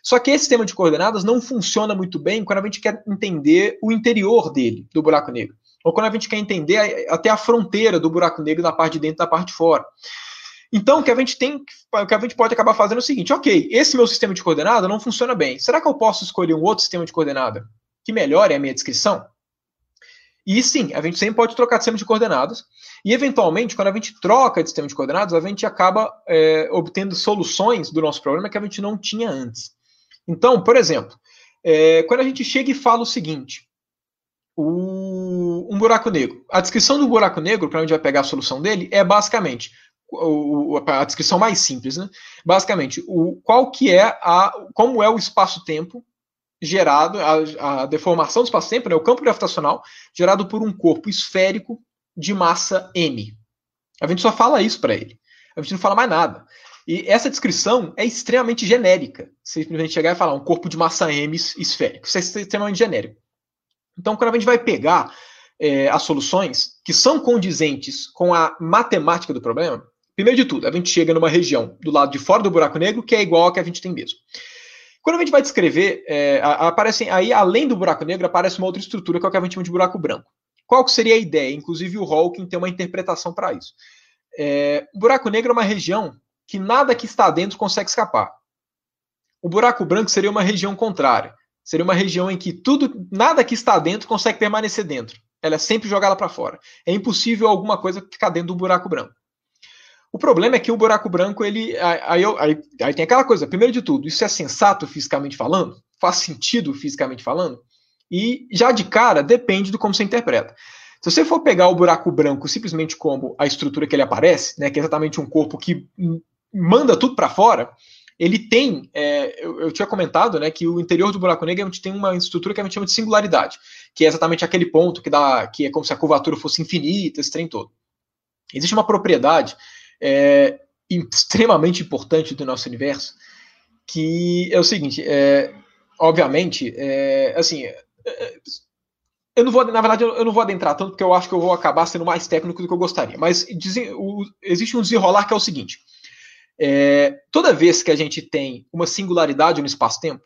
Só que esse sistema de coordenadas não funciona muito bem quando a gente quer entender o interior dele, do buraco negro. Ou quando a gente quer entender até a fronteira do buraco negro da parte de dentro e da parte de fora. Então, o que a gente tem, o que a gente pode acabar fazendo é o seguinte: ok, esse meu sistema de coordenada não funciona bem. Será que eu posso escolher um outro sistema de coordenada que melhore a minha descrição? E sim, a gente sempre pode trocar de sistema de coordenadas. E, eventualmente, quando a gente troca de sistema de coordenadas, a gente acaba é, obtendo soluções do nosso problema que a gente não tinha antes. Então, por exemplo, é, quando a gente chega e fala o seguinte: o, um buraco negro. A descrição do buraco negro, para onde vai pegar a solução dele, é basicamente a descrição mais simples, né? Basicamente, o, qual que é a, como é o espaço-tempo gerado, a, a deformação do espaço-tempo, né, o campo gravitacional, gerado por um corpo esférico de massa m. A gente só fala isso para ele. A gente não fala mais nada. E essa descrição é extremamente genérica. Você simplesmente chegar e falar um corpo de massa m esférico. Isso é extremamente genérico. Então, quando a gente vai pegar é, as soluções que são condizentes com a matemática do problema, primeiro de tudo, a gente chega numa região do lado de fora do buraco negro que é igual ao que a gente tem mesmo. Quando a gente vai descrever, é, aparecem aí, além do buraco negro, aparece uma outra estrutura que é o que a gente chama de buraco branco. Qual seria a ideia? Inclusive o Hawking tem uma interpretação para isso. É, o buraco negro é uma região que nada que está dentro consegue escapar. O buraco branco seria uma região contrária. Seria uma região em que tudo, nada que está dentro consegue permanecer dentro. Ela é sempre jogada para fora. É impossível alguma coisa ficar dentro do buraco branco. O problema é que o buraco branco, ele. Aí, aí, aí, tem aquela coisa, primeiro de tudo, isso é sensato fisicamente falando? Faz sentido fisicamente falando? E já de cara, depende do como você interpreta. Se você for pegar o buraco branco simplesmente como a estrutura que ele aparece, né, que é exatamente um corpo que manda tudo para fora, ele tem, é, eu, eu, tinha comentado, né, que o interior do buraco negro gente tem uma estrutura que a gente chama de singularidade, que é exatamente aquele ponto que dá, que é como se a curvatura fosse infinita, esse trem todo. Existe uma propriedade é, extremamente importante do nosso universo, que é o seguinte, é, obviamente, é, assim, é, eu não vou, na verdade, eu não vou adentrar tanto, porque eu acho que eu vou acabar sendo mais técnico do que eu gostaria. Mas dizem, o, existe um desenrolar que é o seguinte: é, toda vez que a gente tem uma singularidade no espaço-tempo,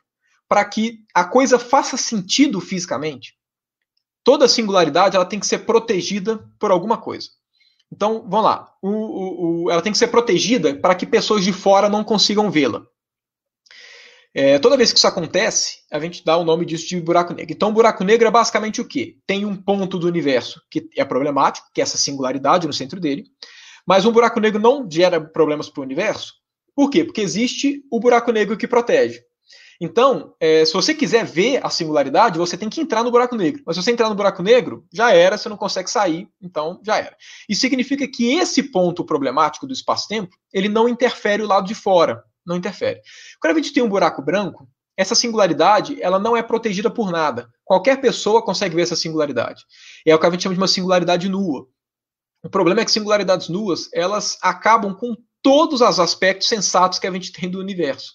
para que a coisa faça sentido fisicamente, toda singularidade ela tem que ser protegida por alguma coisa. Então, vamos lá. O, o, o, ela tem que ser protegida para que pessoas de fora não consigam vê-la. É, toda vez que isso acontece, a gente dá o nome disso de buraco negro. Então, buraco negro é basicamente o quê? Tem um ponto do universo que é problemático, que é essa singularidade no centro dele, mas um buraco negro não gera problemas para o universo. Por quê? Porque existe o buraco negro que protege. Então, é, se você quiser ver a singularidade, você tem que entrar no buraco negro. Mas se você entrar no buraco negro, já era, você não consegue sair, então já era. Isso significa que esse ponto problemático do espaço-tempo, ele não interfere o lado de fora não interfere. Quando a gente tem um buraco branco, essa singularidade ela não é protegida por nada. Qualquer pessoa consegue ver essa singularidade. É o que a gente chama de uma singularidade nua. O problema é que singularidades nuas elas acabam com todos os aspectos sensatos que a gente tem do universo.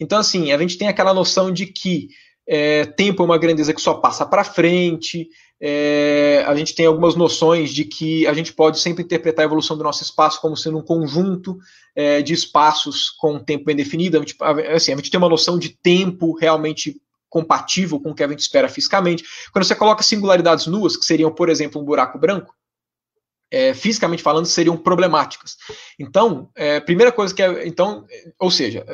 Então, assim, a gente tem aquela noção de que é, tempo é uma grandeza que só passa para frente, é, a gente tem algumas noções de que a gente pode sempre interpretar a evolução do nosso espaço como sendo um conjunto é, de espaços com tempo bem definido. A gente, assim, a gente tem uma noção de tempo realmente compatível com o que a gente espera fisicamente. Quando você coloca singularidades nuas, que seriam, por exemplo, um buraco branco, é, fisicamente falando, seriam problemáticas. Então, é, primeira coisa que é, então, ou seja,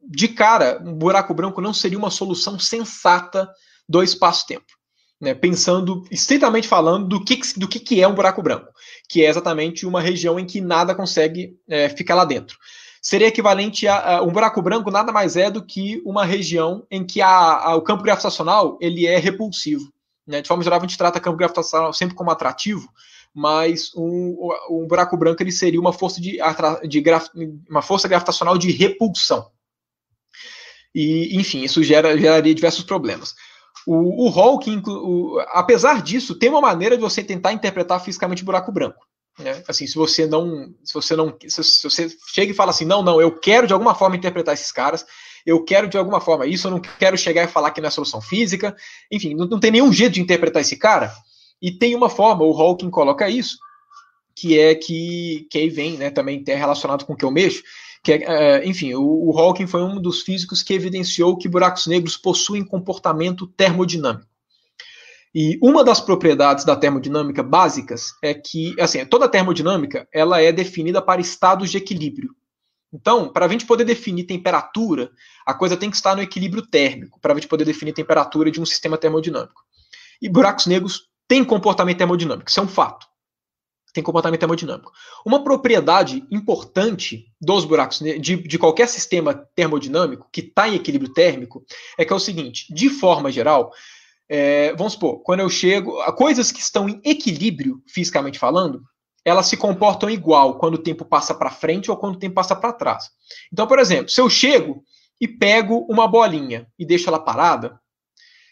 de cara, um buraco branco não seria uma solução sensata do espaço-tempo né, pensando estritamente falando do que, do que, que é um buraco branco, que é exatamente uma região em que nada consegue é, ficar lá dentro. Seria equivalente a, a, um buraco branco nada mais é do que uma região em que a, a, o campo gravitacional ele é repulsivo. Né? De forma geral, a gente trata campo gravitacional sempre como atrativo, mas um, um buraco branco ele seria uma força de, de uma força gravitacional de repulsão. E, enfim, isso gera, geraria diversos problemas. O, o Hawking, o, apesar disso, tem uma maneira de você tentar interpretar fisicamente buraco branco. Né? Assim, se você não, se você não, se, se, você chega e fala assim, não, não, eu quero de alguma forma interpretar esses caras, eu quero de alguma forma isso, eu não quero chegar e falar que não é solução física, enfim, não, não tem nenhum jeito de interpretar esse cara. E tem uma forma, o Hawking coloca isso, que é que, que aí vem, né, também é relacionado com o que eu mexo, que é, é, enfim, o, o Hawking foi um dos físicos que evidenciou que buracos negros possuem comportamento termodinâmico. E uma das propriedades da termodinâmica básicas é que, assim, toda termodinâmica ela é definida para estados de equilíbrio. Então, para a gente poder definir temperatura, a coisa tem que estar no equilíbrio térmico, para a gente poder definir temperatura de um sistema termodinâmico. E buracos negros têm comportamento termodinâmico, isso é um fato tem comportamento termodinâmico. Uma propriedade importante dos buracos de, de qualquer sistema termodinâmico que está em equilíbrio térmico é que é o seguinte: de forma geral, é, vamos supor, quando eu chego, coisas que estão em equilíbrio, fisicamente falando, elas se comportam igual quando o tempo passa para frente ou quando o tempo passa para trás. Então, por exemplo, se eu chego e pego uma bolinha e deixo ela parada,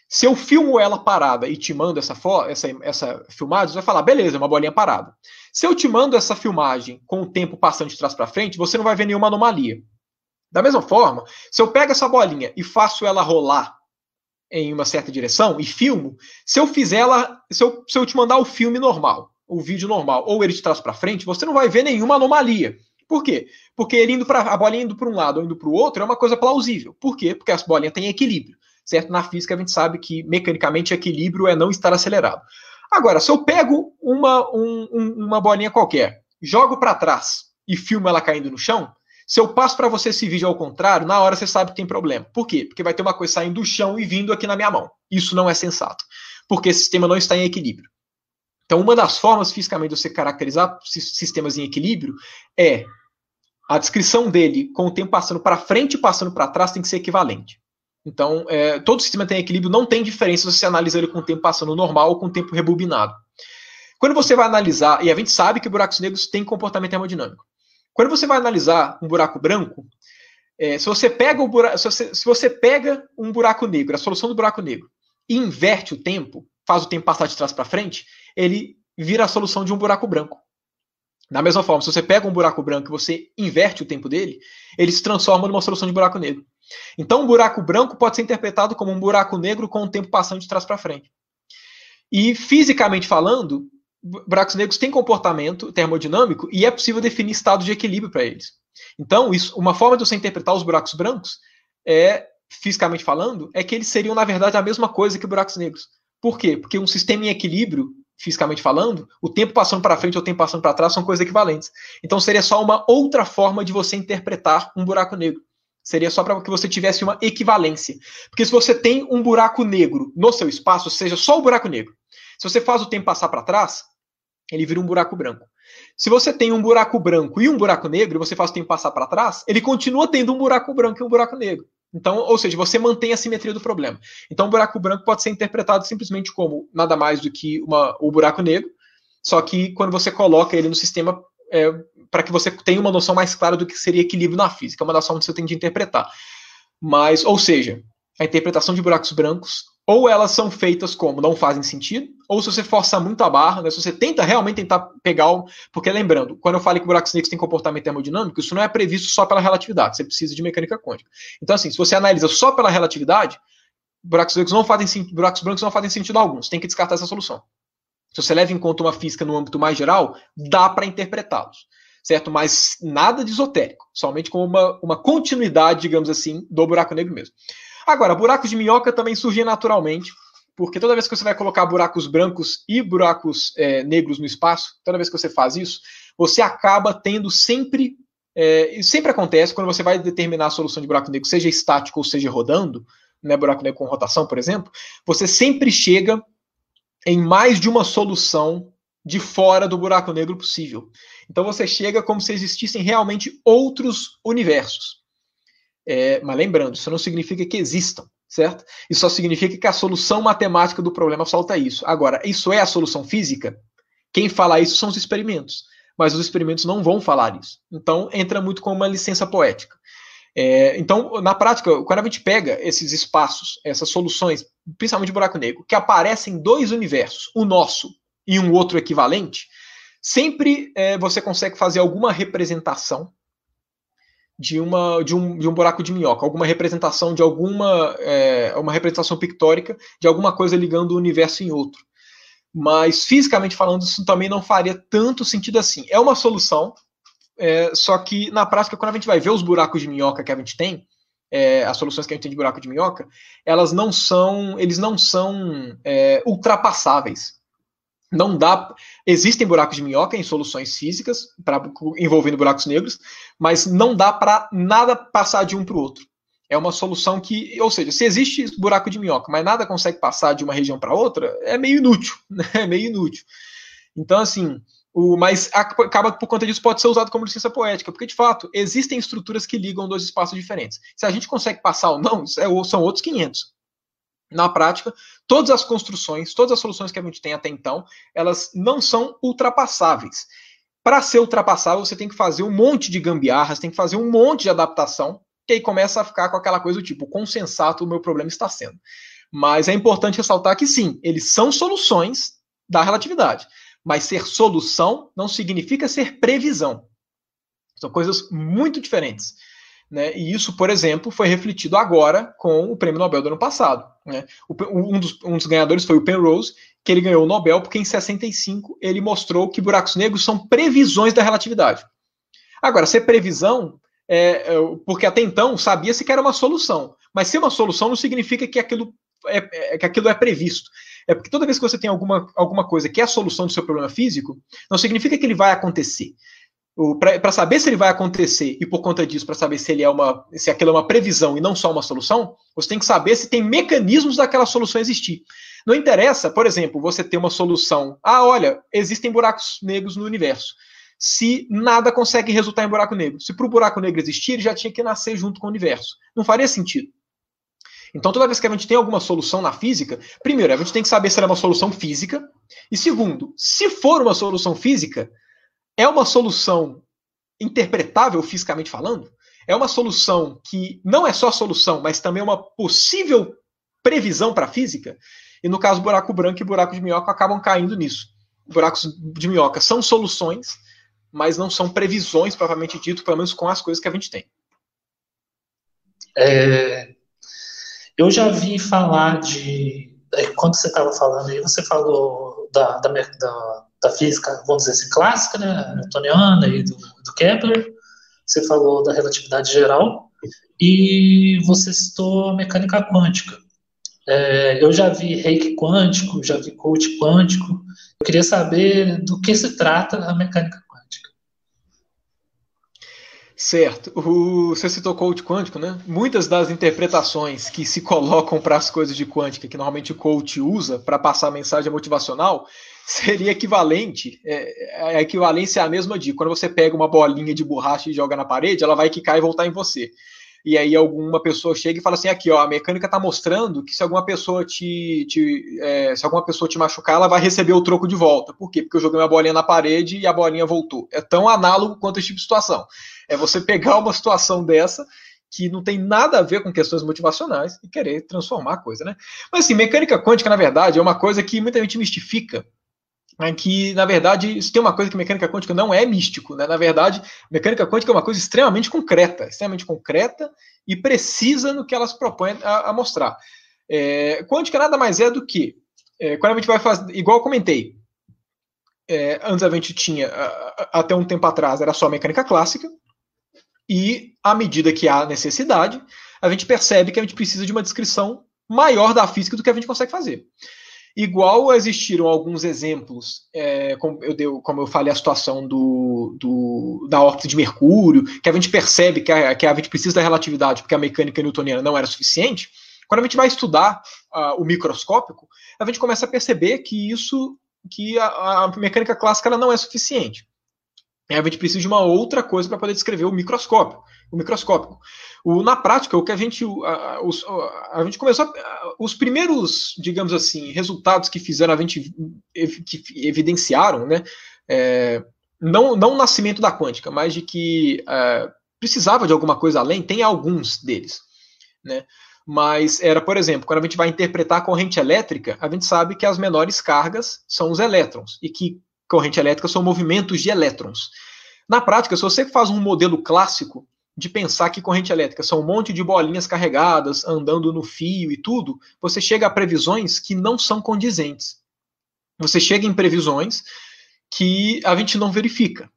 se eu filmo ela parada e te mando essa, essa, essa filmagem, você vai falar, beleza, é uma bolinha parada. Se eu te mando essa filmagem com o tempo passando de trás para frente, você não vai ver nenhuma anomalia. Da mesma forma, se eu pego essa bolinha e faço ela rolar em uma certa direção e filmo, se eu fizer ela, se eu, se eu te mandar o filme normal, o vídeo normal, ou ele de trás para frente, você não vai ver nenhuma anomalia. Por quê? Porque ele indo para a bolinha indo para um lado ou indo para o outro é uma coisa plausível. Por quê? Porque as bolinhas têm equilíbrio certo? Na física a gente sabe que mecanicamente equilíbrio é não estar acelerado. Agora, se eu pego uma, um, uma bolinha qualquer, jogo para trás e filmo ela caindo no chão, se eu passo para você esse vídeo ao contrário, na hora você sabe que tem problema. Por quê? Porque vai ter uma coisa saindo do chão e vindo aqui na minha mão. Isso não é sensato, porque esse sistema não está em equilíbrio. Então, uma das formas fisicamente de você caracterizar sistemas em equilíbrio é a descrição dele com o tempo passando para frente e passando para trás tem que ser equivalente. Então, é, todo sistema tem equilíbrio, não tem diferença se você analisa ele com o tempo passando normal ou com o tempo rebobinado. Quando você vai analisar, e a gente sabe que buracos negros têm comportamento termodinâmico. Quando você vai analisar um buraco branco, é, se, você pega o se, você, se você pega um buraco negro, a solução do buraco negro, e inverte o tempo, faz o tempo passar de trás para frente, ele vira a solução de um buraco branco. Da mesma forma, se você pega um buraco branco e você inverte o tempo dele, ele se transforma numa solução de buraco negro. Então, um buraco branco pode ser interpretado como um buraco negro com o tempo passando de trás para frente. E fisicamente falando, buracos negros têm comportamento termodinâmico e é possível definir estado de equilíbrio para eles. Então, isso, uma forma de você interpretar os buracos brancos é, fisicamente falando, é que eles seriam, na verdade, a mesma coisa que buracos negros. Por quê? Porque um sistema em equilíbrio fisicamente falando, o tempo passando para frente ou o tempo passando para trás são coisas equivalentes. Então seria só uma outra forma de você interpretar um buraco negro. Seria só para que você tivesse uma equivalência. Porque se você tem um buraco negro no seu espaço, seja só o buraco negro, se você faz o tempo passar para trás, ele vira um buraco branco. Se você tem um buraco branco e um buraco negro, você faz o tempo passar para trás, ele continua tendo um buraco branco e um buraco negro. Então, ou seja, você mantém a simetria do problema. Então, o buraco branco pode ser interpretado simplesmente como nada mais do que uma, o buraco negro, só que quando você coloca ele no sistema, é, para que você tenha uma noção mais clara do que seria equilíbrio na física, é uma das formas que você tem de interpretar. Mas, ou seja, a interpretação de buracos brancos ou elas são feitas como não fazem sentido, ou se você força muito a barra, né, se você tenta realmente tentar pegar o. Porque lembrando, quando eu falei que buracos negros têm comportamento termodinâmico, isso não é previsto só pela relatividade, você precisa de mecânica quântica. Então, assim, se você analisa só pela relatividade, buracos negros não fazem buracos brancos não fazem sentido algum, você tem que descartar essa solução. Se você leva em conta uma física no âmbito mais geral, dá para interpretá-los. Certo? Mas nada de esotérico, somente como uma, uma continuidade, digamos assim, do buraco negro mesmo. Agora, buracos de minhoca também surgem naturalmente, porque toda vez que você vai colocar buracos brancos e buracos é, negros no espaço, toda vez que você faz isso, você acaba tendo sempre. É, sempre acontece quando você vai determinar a solução de buraco negro, seja estático ou seja rodando, né, buraco negro com rotação, por exemplo, você sempre chega em mais de uma solução de fora do buraco negro possível. Então você chega como se existissem realmente outros universos. É, mas lembrando, isso não significa que existam, certo? Isso só significa que a solução matemática do problema falta isso. Agora, isso é a solução física? Quem fala isso são os experimentos, mas os experimentos não vão falar isso. Então, entra muito com uma licença poética. É, então, na prática, quando a gente pega esses espaços, essas soluções, principalmente buraco negro, que aparecem em dois universos, o nosso e um outro equivalente, sempre é, você consegue fazer alguma representação de, uma, de, um, de um buraco de minhoca, alguma representação de alguma é, uma representação pictórica de alguma coisa ligando o universo em outro. Mas fisicamente falando, isso também não faria tanto sentido assim. É uma solução, é, só que na prática, quando a gente vai ver os buracos de minhoca que a gente tem, é, as soluções que a gente tem de buraco de minhoca, elas não são, eles não são é, ultrapassáveis. Não dá. Existem buracos de minhoca em soluções físicas, pra, envolvendo buracos negros, mas não dá para nada passar de um para o outro. É uma solução que, ou seja, se existe buraco de minhoca, mas nada consegue passar de uma região para outra, é meio inútil, né? é meio inútil. Então, assim, o, mas acaba por conta disso pode ser usado como licença poética, porque de fato existem estruturas que ligam dois espaços diferentes. Se a gente consegue passar ou não, é, são outros 500 na prática, todas as construções, todas as soluções que a gente tem até então, elas não são ultrapassáveis. Para ser ultrapassável, você tem que fazer um monte de gambiarras, tem que fazer um monte de adaptação, que aí começa a ficar com aquela coisa do tipo, quão o meu problema está sendo. Mas é importante ressaltar que sim, eles são soluções da relatividade. Mas ser solução não significa ser previsão. São coisas muito diferentes. Né? E isso, por exemplo, foi refletido agora com o prêmio Nobel do ano passado. Né? Um, dos, um, dos, ganhadores foi o Penrose, que ele ganhou o Nobel porque em 65 ele mostrou que buracos negros são previsões da relatividade. Agora, ser previsão, é, é, porque até então sabia-se que era uma solução, mas ser uma solução não significa que aquilo é, é, que aquilo é previsto. É porque toda vez que você tem alguma, alguma coisa que é a solução do seu problema físico, não significa que ele vai acontecer para saber se ele vai acontecer e por conta disso para saber se ele é uma se aquilo é uma previsão e não só uma solução você tem que saber se tem mecanismos daquela solução existir não interessa por exemplo você ter uma solução ah olha existem buracos negros no universo se nada consegue resultar em buraco negro. Se para o buraco negro existir, ele já tinha que nascer junto com o universo. Não faria sentido. Então, toda vez que a gente tem alguma solução na física, primeiro, a gente tem que saber se ela é uma solução física, e segundo, se for uma solução física, é uma solução interpretável fisicamente falando? É uma solução que não é só solução, mas também é uma possível previsão para a física? E no caso, buraco branco e buraco de minhoca acabam caindo nisso. Buracos de minhoca são soluções, mas não são previsões propriamente dito, pelo menos com as coisas que a gente tem. É, eu já vi falar de. É, quando você estava falando aí, você falou da, da, da, da, física, vamos dizer assim, clássica, né, newtoniana e do, do Kepler. Você falou da relatividade geral e você citou a mecânica quântica. É, eu já vi reiki quântico, já vi coach quântico. Eu queria saber do que se trata a mecânica. Certo. O, você citou coach quântico, né? Muitas das interpretações que se colocam para as coisas de quântica, que normalmente o coach usa para passar mensagem motivacional, seria equivalente. É, a equivalência é a mesma de quando você pega uma bolinha de borracha e joga na parede, ela vai quicar e voltar em você e aí alguma pessoa chega e fala assim, aqui ó, a mecânica está mostrando que se alguma pessoa te, te é, se alguma pessoa te machucar, ela vai receber o troco de volta. Por quê? Porque eu joguei uma bolinha na parede e a bolinha voltou. É tão análogo quanto esse tipo de situação. É você pegar uma situação dessa que não tem nada a ver com questões motivacionais e querer transformar a coisa, né? Mas assim, mecânica quântica, na verdade, é uma coisa que muita gente mistifica é que, na verdade, isso tem uma coisa que mecânica quântica não é místico, né? Na verdade, mecânica quântica é uma coisa extremamente concreta, extremamente concreta e precisa no que elas propõem a, a mostrar. É, quântica nada mais é do que, é, quando a gente vai fazer, igual eu comentei, é, antes a gente tinha, até um tempo atrás, era só mecânica clássica, e à medida que há necessidade, a gente percebe que a gente precisa de uma descrição maior da física do que a gente consegue fazer. Igual existiram alguns exemplos, é, como, eu deu, como eu falei, a situação do, do, da órbita de Mercúrio, que a gente percebe que a, que a gente precisa da relatividade porque a mecânica newtoniana não era suficiente. Quando a gente vai estudar uh, o microscópico, a gente começa a perceber que isso, que a, a mecânica clássica ela não é suficiente. A gente precisa de uma outra coisa para poder descrever o microscópio o microscópico. O, na prática, o que a gente, a, a, a, gente começou, a, os primeiros, digamos assim, resultados que fizeram a gente, que evidenciaram, né, é, não, não o nascimento da quântica, mas de que é, precisava de alguma coisa além, tem alguns deles, né, mas era, por exemplo, quando a gente vai interpretar a corrente elétrica, a gente sabe que as menores cargas são os elétrons, e que corrente elétrica são movimentos de elétrons. Na prática, se você faz um modelo clássico de pensar que corrente elétrica são um monte de bolinhas carregadas andando no fio e tudo, você chega a previsões que não são condizentes. Você chega em previsões que a gente não verifica.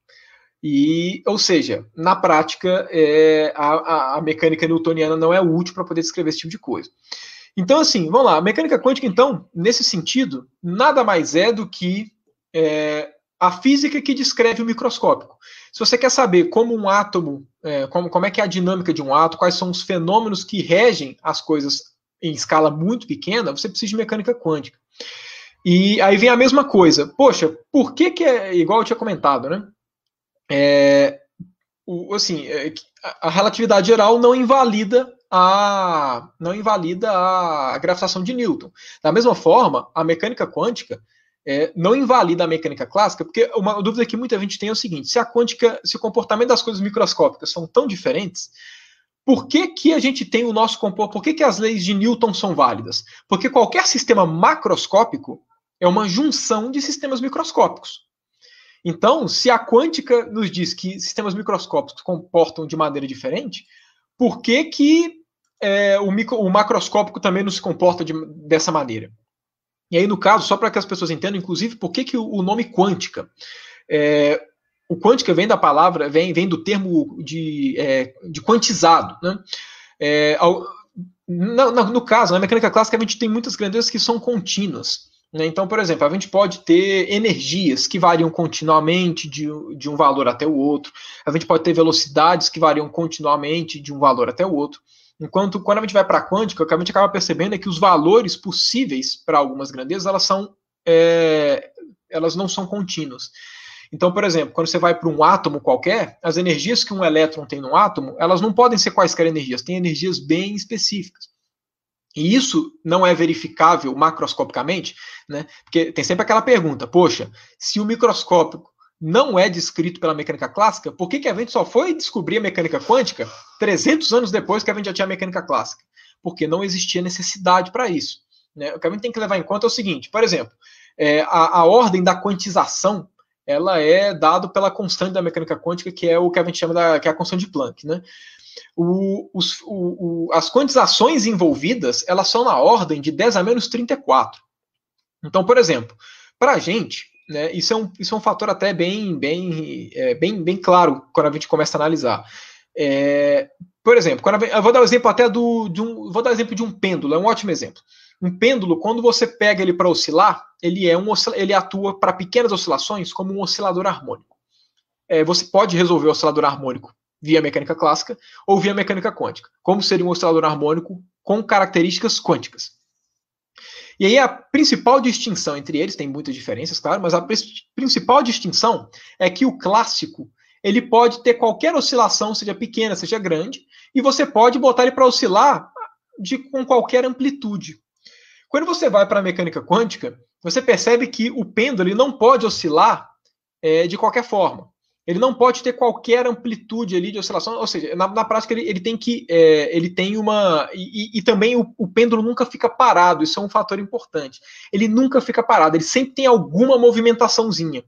E, ou seja, na prática, é, a, a, mecânica newtoniana não é útil para poder descrever esse tipo de coisa. Então, assim, vamos lá. A mecânica quântica, então, nesse sentido, nada mais é do que é, a física que descreve o microscópico. Se você quer saber como um átomo, é, como, como é que é a dinâmica de um átomo, quais são os fenômenos que regem as coisas em escala muito pequena, você precisa de mecânica quântica. E aí vem a mesma coisa. Poxa, por que que é igual eu tinha comentado, né? É, o, assim, é, a relatividade geral não invalida a não invalida a gravitação de Newton. Da mesma forma, a mecânica quântica é, não invalida a mecânica clássica, porque uma dúvida que muita gente tem é o seguinte: se a quântica, se o comportamento das coisas microscópicas são tão diferentes, por que, que a gente tem o nosso comportamento? Por que, que as leis de Newton são válidas? Porque qualquer sistema macroscópico é uma junção de sistemas microscópicos. Então, se a quântica nos diz que sistemas microscópicos comportam de maneira diferente, por que, que é, o, micro, o macroscópico também não se comporta de, dessa maneira? E aí, no caso, só para que as pessoas entendam, inclusive, por que, que o nome quântica? É, o quântica vem da palavra, vem, vem do termo de, é, de quantizado. Né? É, ao, no, no, caso, na mecânica clássica, a gente tem muitas grandezas que são contínuas. Né? Então, por exemplo, a gente pode ter energias que variam continuamente de, de um valor até o outro, a gente pode ter velocidades que variam continuamente de um valor até o outro. Enquanto quando a gente vai para a quântica, o que a gente acaba percebendo é que os valores possíveis para algumas grandezas elas são é, elas não são contínuas. Então, por exemplo, quando você vai para um átomo qualquer, as energias que um elétron tem no átomo, elas não podem ser quaisquer energias, têm energias bem específicas. E isso não é verificável macroscopicamente, né? Porque tem sempre aquela pergunta: poxa, se o microscópio não é descrito pela mecânica clássica, por que, que a gente só foi descobrir a mecânica quântica 300 anos depois que a gente já tinha a mecânica clássica? Porque não existia necessidade para isso. Né? O que a gente tem que levar em conta é o seguinte: por exemplo, é, a, a, ordem da quantização ela é dado pela constante da mecânica quântica, que é o que a gente chama da, que é a constante de Planck. Né? O, os, o, o, as quantizações envolvidas elas são na ordem de 10 a menos 34. Então, por exemplo, para a gente, né, isso, é um, isso é um fator até bem, bem, é, bem, bem claro quando a gente começa a analisar. É, por exemplo, quando eu vou dar o um exemplo até do, de um, vou dar exemplo de um pêndulo, é um ótimo exemplo. Um pêndulo, quando você pega ele para oscilar, ele é um ele atua para pequenas oscilações como um oscilador harmônico. É, você pode resolver o oscilador harmônico via mecânica clássica ou via mecânica quântica. Como seria um oscilador harmônico com características quânticas. E aí a principal distinção entre eles, tem muitas diferenças, claro, mas a principal distinção é que o clássico ele pode ter qualquer oscilação, seja pequena, seja grande, e você pode botar ele para oscilar de, com qualquer amplitude. Quando você vai para a mecânica quântica, você percebe que o pêndulo não pode oscilar é, de qualquer forma. Ele não pode ter qualquer amplitude ali de oscilação, ou seja, na, na prática ele, ele, tem que, é, ele tem uma e, e também o, o, pêndulo nunca fica parado. Isso é um fator importante. Ele nunca fica parado. Ele sempre tem alguma movimentaçãozinha.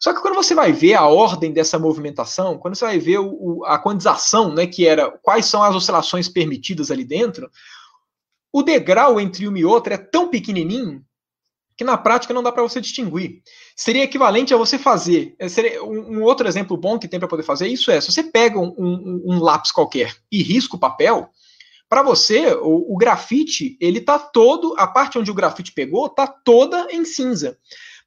Só que quando você vai ver a ordem dessa movimentação, quando você vai ver o, o, a quantização, né, que era quais são as oscilações permitidas ali dentro, o degrau entre uma e outra é tão pequenininho que na prática não dá para você distinguir. Seria equivalente a você fazer. É, um, um outro exemplo bom que tem para poder fazer isso é: se você pega um, um, um lápis qualquer e risca o papel, para você o, o, grafite ele tá todo, a parte onde o grafite pegou tá toda em cinza.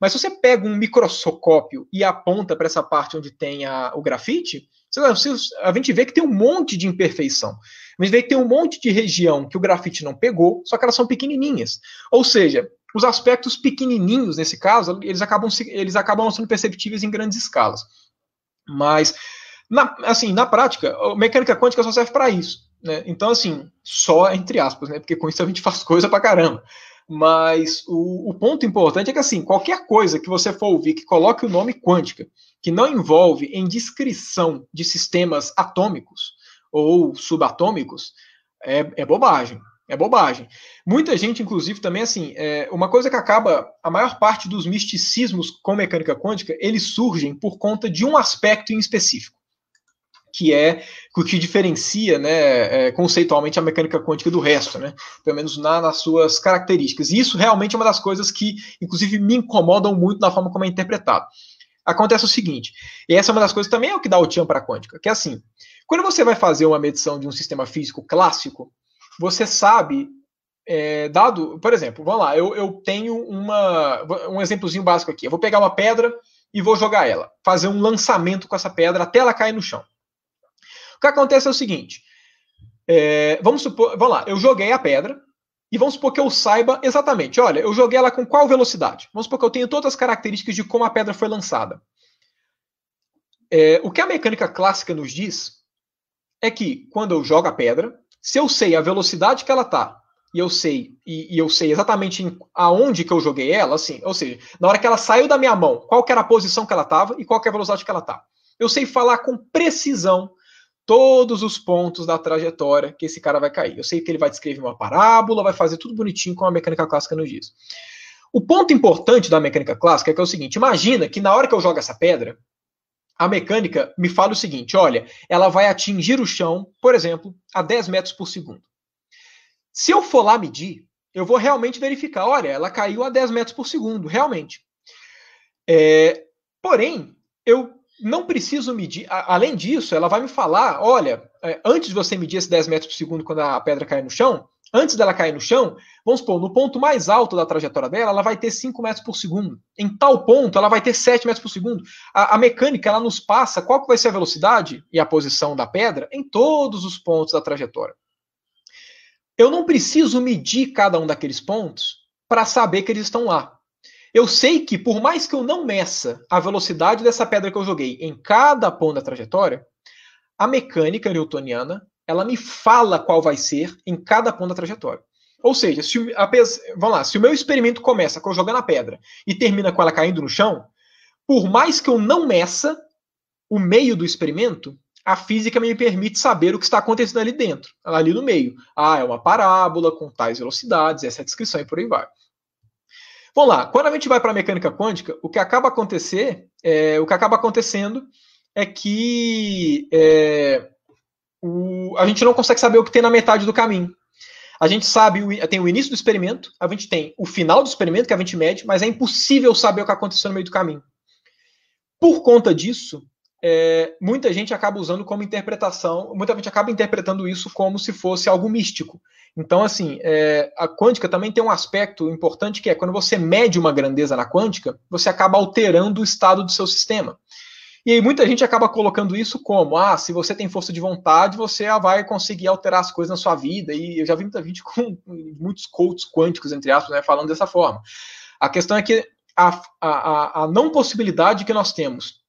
Mas se você pega um microscópio e aponta para essa parte onde tem a, o grafite, a gente vê que tem um monte de imperfeição. A gente vê que tem um monte de região que o grafite não pegou, só que elas são pequenininhas. Ou seja, os aspectos pequenininhos, nesse caso, eles acabam, eles acabam sendo perceptíveis em grandes escalas. Mas, na, assim, na prática, a mecânica quântica só serve para isso. Né? Então, assim, só entre aspas, né? porque com isso a gente faz coisa para caramba. Mas o, o, ponto importante é que, assim, qualquer coisa que você for ouvir que coloque o nome quântica, que não envolve em descrição de sistemas atômicos, ou subatômicos, é, é bobagem. É bobagem. Muita gente, inclusive, também, assim, é, uma coisa que acaba, a maior parte dos misticismos com mecânica quântica, eles surgem por conta de um aspecto em específico, que é o que diferencia, né, é, conceitualmente a mecânica quântica do resto, né, pelo menos na, nas suas características. E isso realmente é uma das coisas que, inclusive, me incomodam muito na forma como é interpretado. Acontece o seguinte, e essa é uma das coisas também é o que dá o tchan para a quântica, que é assim, quando você vai fazer uma medição de um sistema físico clássico, você sabe, é, dado, por exemplo, vamos lá, eu, eu tenho uma, um exemplozinho básico aqui. Eu vou pegar uma pedra e vou jogar ela, fazer um lançamento com essa pedra até ela cair no chão. O que acontece é o seguinte: é, vamos supor, vamos lá, eu joguei a pedra e vamos supor que eu saiba exatamente, olha, eu joguei ela com qual velocidade? Vamos supor que eu tenho todas as características de como a pedra foi lançada. É, o que a mecânica clássica nos diz é que quando eu jogo a pedra, se eu sei a velocidade que ela tá, e eu sei e, e eu sei exatamente em, aonde que eu joguei ela, assim, ou seja, na hora que ela saiu da minha mão, qual que era a posição que ela estava e qual que é a velocidade que ela tá. Eu sei falar com precisão todos os pontos da trajetória que esse cara vai cair. Eu sei que ele vai descrever uma parábola, vai fazer tudo bonitinho como a mecânica clássica nos diz. O ponto importante da mecânica clássica é que é o seguinte: imagina que na hora que eu jogo essa pedra, a mecânica me fala o seguinte: olha, ela vai atingir o chão, por exemplo, a 10 metros por segundo. Se eu for lá medir, eu vou realmente verificar: olha, ela caiu a 10 metros por segundo, realmente. É, porém, eu não preciso medir. além disso, ela vai me falar: olha, é, antes de você medir esse 10 metros por segundo quando a pedra cai no chão, antes dela cair no chão, vamos supor, no ponto mais alto da trajetória dela, ela vai ter 5 metros por segundo. Em tal ponto, ela vai ter 7 metros por segundo. A, a, mecânica, ela nos passa qual que vai ser a velocidade e a posição da pedra em todos os pontos da trajetória. Eu não preciso medir cada um daqueles pontos para saber que eles estão lá. Eu sei que, por mais que eu não meça a velocidade dessa pedra que eu joguei em cada ponto da trajetória, a mecânica newtoniana ela me fala qual vai ser em cada ponto da trajetória. Ou seja, se, a, vamos lá, se o meu experimento começa com eu jogando a pedra e termina com ela caindo no chão, por mais que eu não meça o meio do experimento, a física me permite saber o que está acontecendo ali dentro, ali no meio. Ah, é uma parábola com tais velocidades, essa é a descrição e por aí vai. Vamos lá, quando a gente vai para a mecânica quântica, o que acaba acontecer, é, o que acaba acontecendo é que é, o, a gente não consegue saber o que tem na metade do caminho. A gente sabe, tem o início do experimento, a gente tem o final do experimento que a gente mede, mas é impossível saber o que aconteceu no meio do caminho. Por conta disso, é, muita gente acaba usando como interpretação, muita gente acaba interpretando isso como se fosse algo místico. Então, assim, é, a quântica também tem um aspecto importante que é quando você mede uma grandeza na quântica, você acaba alterando o estado do seu sistema. E aí muita gente acaba colocando isso como, ah, se você tem força de vontade, você vai conseguir alterar as coisas na sua vida. E eu já vi muita gente com muitos coaches quânticos, entre aspas, né, falando dessa forma. A questão é que a, a, a não possibilidade que nós temos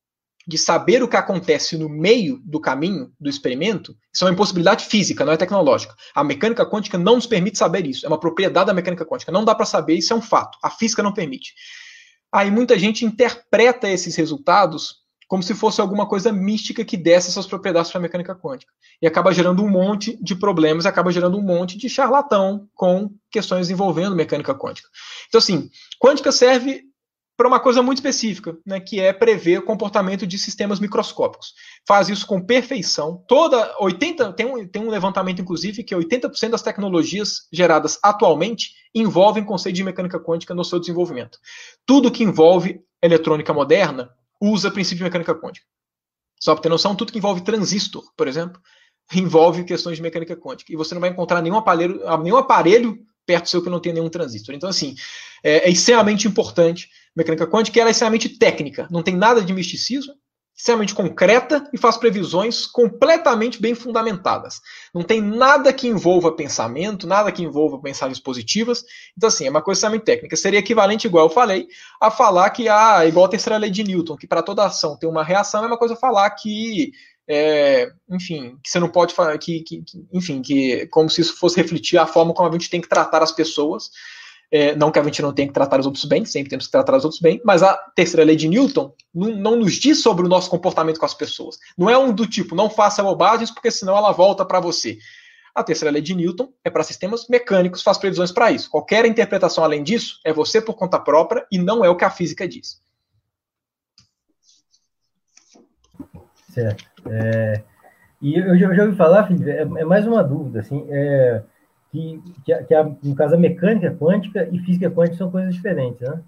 de saber o que acontece no meio do caminho do experimento, isso é uma impossibilidade física, não é tecnológica. A mecânica quântica não nos permite saber isso. É uma propriedade da mecânica quântica. Não dá para saber, isso é um fato. A física não permite. Aí muita gente interpreta esses resultados como se fosse alguma coisa mística que desse essas propriedades para a mecânica quântica. E acaba gerando um monte de problemas, acaba gerando um monte de charlatão com questões envolvendo mecânica quântica. Então, assim, quântica serve para uma coisa muito específica, né, que é prever o comportamento de sistemas microscópicos. Faz isso com perfeição. Toda 80 tem um, tem um levantamento inclusive que 80% das tecnologias geradas atualmente envolvem conceito de mecânica quântica no seu desenvolvimento. Tudo que envolve eletrônica moderna usa princípio de mecânica quântica. Só para ter noção, tudo que envolve transistor, por exemplo, envolve questões de mecânica quântica. E você não vai encontrar nenhum aparelho, nenhum aparelho perto seu que não tenha nenhum transistor. Então, assim, é, é extremamente importante mecânica quântica, ela é extremamente técnica, não tem nada de misticismo, extremamente concreta e faz previsões completamente bem fundamentadas. Não tem nada que envolva pensamento, nada que envolva mensagens positivas. Então, assim, é uma coisa extremamente técnica. Seria equivalente, igual eu falei, a falar que, ah, igual a terceira lei de Newton, que para toda ação tem uma reação, é uma coisa falar que. É, enfim, que você não pode falar que, que, que, enfim, que como se isso fosse refletir a forma como a gente tem que tratar as pessoas, é, não que a gente não tenha que tratar os outros bem, sempre temos que tratar os outros bem, mas a terceira lei de Newton não, não, nos diz sobre o nosso comportamento com as pessoas. Não é um do tipo, não faça bobagens, porque senão ela volta para você. A terceira lei de Newton é para sistemas mecânicos, faz previsões para isso. Qualquer interpretação além disso é você por conta própria e não é o que a física diz. Certo. É, e eu já, já ouvi falar, é, é, mais uma dúvida, assim, é, que, que, que a, no caso a mecânica quântica e física quântica são coisas diferentes, né?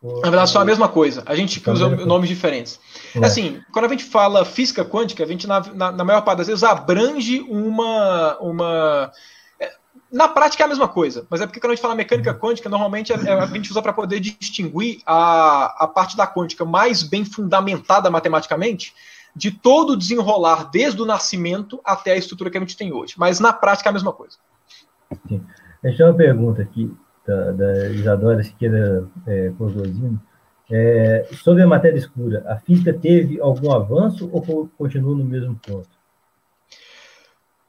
Na verdade, são a mesma coisa. A gente usa nomes diferentes. É. Assim, quando a gente fala física quântica, a gente, na, na, na, maior parte das vezes, abrange uma. uma é, na prática é a mesma coisa, mas é porque quando a gente fala mecânica quântica, normalmente a, é, a gente usa para poder distinguir a, a parte da quântica mais bem fundamentada matematicamente de todo o desenrolar desde o nascimento até a estrutura que a gente tem hoje. Mas na prática é a mesma coisa. Sim. Deixa uma pergunta aqui da, da Isadora Siqueira é, Cososino. É, sobre a matéria escura, a física teve algum avanço ou continua no mesmo ponto?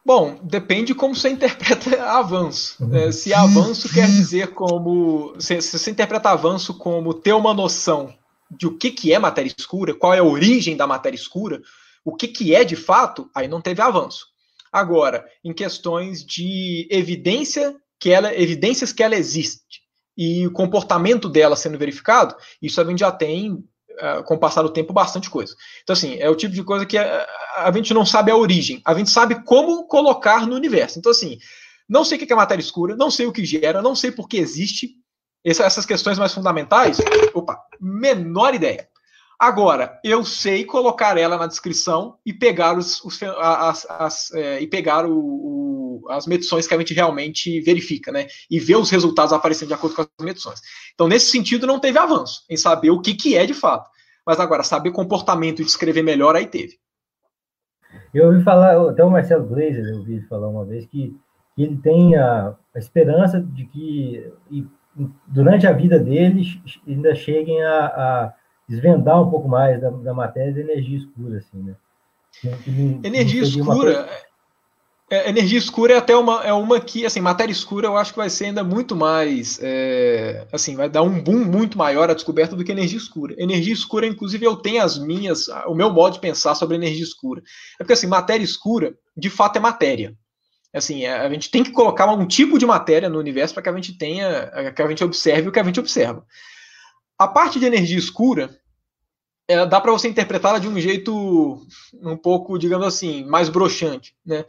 Bom, depende como você interpreta avanço. Uhum. É, se avanço quer dizer como. Se, se, você interpreta avanço como ter uma noção de o que, que é matéria escura, qual é a origem da matéria escura, o que, que é de fato, aí não teve avanço. Agora, em questões de evidência que ela, evidências que ela existe e o comportamento dela sendo verificado, isso a gente já tem, eh, com o passar do tempo, bastante coisa. Então, assim, é o tipo de coisa que a, a gente não sabe a origem, a gente sabe como colocar no universo. Então, assim, não sei o que é matéria escura, não sei o que gera, não sei por que existe. Essas questões mais fundamentais, opa, menor ideia. Agora, eu sei colocar ela na descrição e pegar os, os as, as é, e pegar o, o, as medições que a gente realmente verifica, né? E ver os resultados aparecendo de acordo com as medições. Então, nesse sentido, não teve avanço em saber o que, que é de fato. Mas agora, saber comportamento e descrever melhor, aí teve. Eu ouvi falar, até o Marcelo Glazer, eu ouvi falar uma vez que, que ele tem a, a esperança de que, e durante a vida deles, ainda cheguem a, a desvendar um pouco mais da, da matéria da energia escura, assim, né? energia escura. É, energia escura é até uma, é uma que, assim, matéria escura eu acho que vai ser ainda muito mais, é, assim, vai dar um boom muito maior a descoberta do que energia escura. Energia escura, inclusive, eu tenho as minhas, o meu modo de pensar sobre energia escura. É porque, assim, matéria escura, de fato, é matéria. Assim, é, a gente tem que colocar um tipo de matéria no universo para que a gente tenha, que a gente observe o que a gente observa. A parte de energia escura, é, dá para você interpretá-la de um jeito um pouco, digamos assim, mais broxante, né?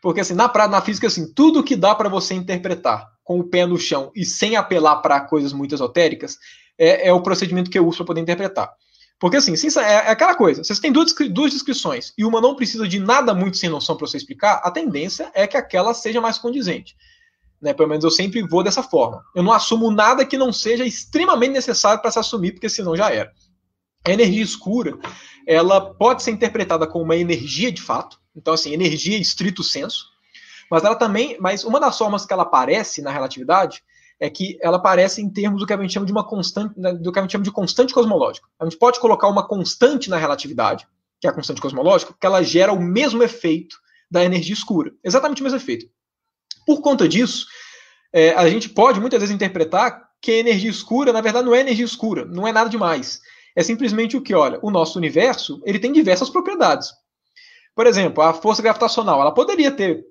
Porque assim, na, na física, assim, tudo que dá para você interpretar com o pé no chão e sem apelar para coisas muito esotéricas é, é, o procedimento que eu uso para poder interpretar. Porque assim, é, é, aquela coisa, vocês têm duas, duas descrições e uma não precisa de nada muito sem noção para você explicar, a tendência é que aquela seja mais condizente. Né? Pelo menos eu sempre vou dessa forma. Eu não assumo nada que não seja extremamente necessário para se assumir, porque senão já era. A energia escura, ela pode ser interpretada como uma energia de fato, então assim, energia estrito senso, mas ela também, mas uma das formas que ela aparece na relatividade é que ela aparece em termos do que a gente chama de uma constante, né, do que a gente chama de constante cosmológica. A gente pode colocar uma constante na relatividade, que é a constante cosmológica, que ela gera o mesmo efeito da energia escura, exatamente o mesmo efeito. Por conta disso, é, a gente pode muitas vezes interpretar que energia escura, na verdade, não é energia escura, não é nada demais é simplesmente o que, olha, o nosso universo ele tem diversas propriedades. Por exemplo, a força gravitacional, ela poderia ter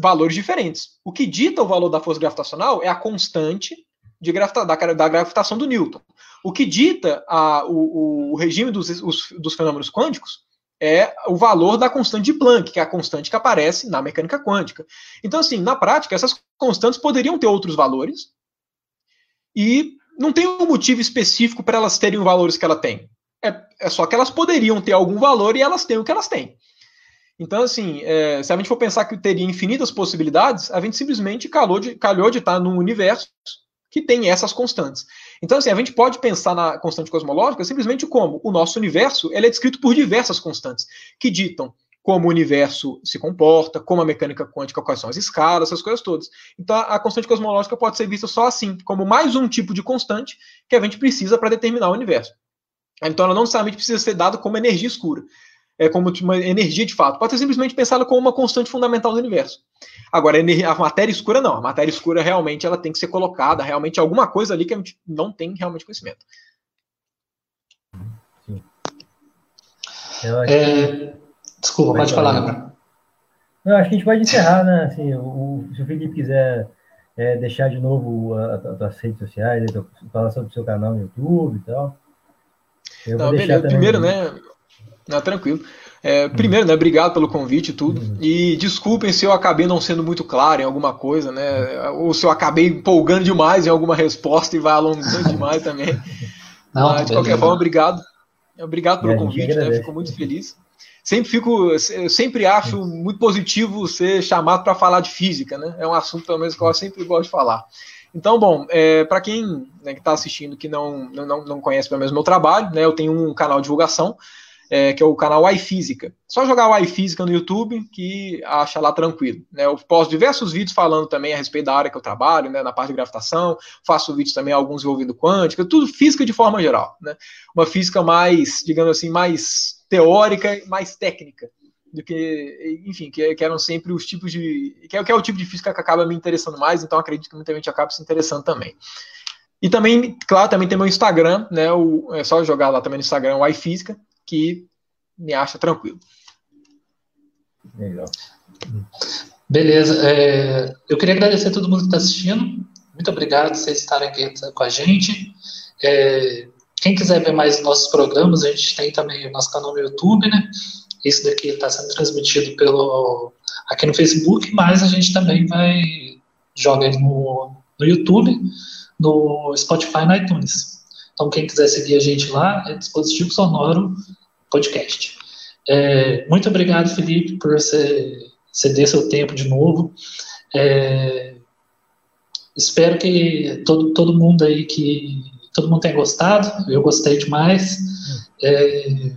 valores diferentes. O que dita o valor da força gravitacional é a constante de gravita da, da, gravitação do Newton. O que dita a, o, o, regime dos, os, dos fenômenos quânticos é o valor da constante de Planck, que é a constante que aparece na mecânica quântica. Então, assim, na prática, essas constantes poderiam ter outros valores e não tem um motivo específico para elas terem os valores que ela tem. É, é, só que elas poderiam ter algum valor e elas têm o que elas têm. Então, assim, é, se a gente for pensar que teria infinitas possibilidades, a gente simplesmente calhou de, calhou de estar num universo que tem essas constantes. Então, assim, a gente pode pensar na constante cosmológica simplesmente como o nosso universo ele é descrito por diversas constantes que ditam como o universo se comporta, como a mecânica quântica, quais são as escalas, essas coisas todas. Então, a constante cosmológica pode ser vista só assim, como mais um tipo de constante que a gente precisa para determinar o universo. Então, ela não necessariamente precisa ser dada como energia escura, é como uma energia de fato. Pode ser simplesmente pensada como uma constante fundamental do universo. Agora, a matéria escura não. A matéria escura realmente ela tem que ser colocada, realmente alguma coisa ali que a gente não tem realmente conhecimento. Sim. É, Desculpa, pode falar, Gabriel. Não, acho que a gente pode encerrar, né? Assim, o, se o Felipe quiser é, deixar de novo as redes sociais, falar sobre o seu canal no YouTube e tal. Eu Não, beleza. Primeiro, né? Não, tranquilo. É, primeiro, né, obrigado pelo convite e tudo. Uhum. E desculpem se eu acabei não sendo muito claro em alguma coisa, né? Ou se eu acabei empolgando demais em alguma resposta e vai alongando demais também. Não, Mas, de qualquer forma, obrigado. Obrigado pelo convite, né? Fico muito feliz sempre fico, eu sempre acho muito positivo ser chamado para falar de física, né? É um assunto, pelo menos, que eu sempre gosto de falar. Então, bom, é, para quem né, está assistindo que não, não, não conhece pelo menos meu trabalho, né, eu tenho um canal de divulgação, é, que é o canal iFísica. Só jogar o iFísica no YouTube que acha lá tranquilo. Né? Eu posto diversos vídeos falando também a respeito da área que eu trabalho, né, na parte de gravitação, faço vídeos também alguns envolvendo quântica, tudo física de forma geral. Né? Uma física mais, digamos assim, mais teórica, mais técnica do que, enfim, que, que, eram sempre os tipos de. Que é, que é o tipo de física que acaba me interessando mais, então acredito que muita gente acaba se interessando também. E também, claro, também tem meu Instagram, né? O, é só jogar lá também no Instagram, o iFísica, que me acha tranquilo. Legal. Beleza. É, eu queria agradecer a todo mundo que está assistindo. Muito obrigado por vocês estarem aqui com a gente. É, quem quiser ver mais nossos programas, a gente tem também o nosso canal no YouTube, né? Esse daqui está sendo transmitido pelo aqui no Facebook, mas a gente também vai jogar no, no YouTube, no Spotify e no iTunes. Então, quem quiser seguir a gente lá, é Dispositivo Sonoro Podcast. É, muito obrigado, Felipe, por você ceder seu tempo de novo. É, espero que todo, todo mundo aí que todo mundo tenha gostado, eu gostei demais. É,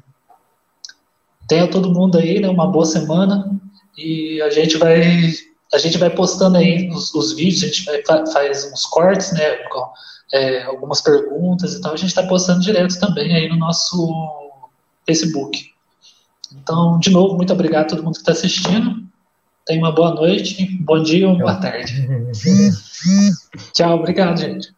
tenha todo mundo aí né, uma boa semana e a gente vai a gente vai postando aí os, os vídeos, a gente vai, faz uns cortes, né? É, algumas perguntas e tal, a gente está postando direto também aí no nosso Facebook. Então, de novo, muito obrigado a todo mundo que está assistindo. Tenha uma boa noite, bom dia ou boa tarde. Tchau, obrigado, gente.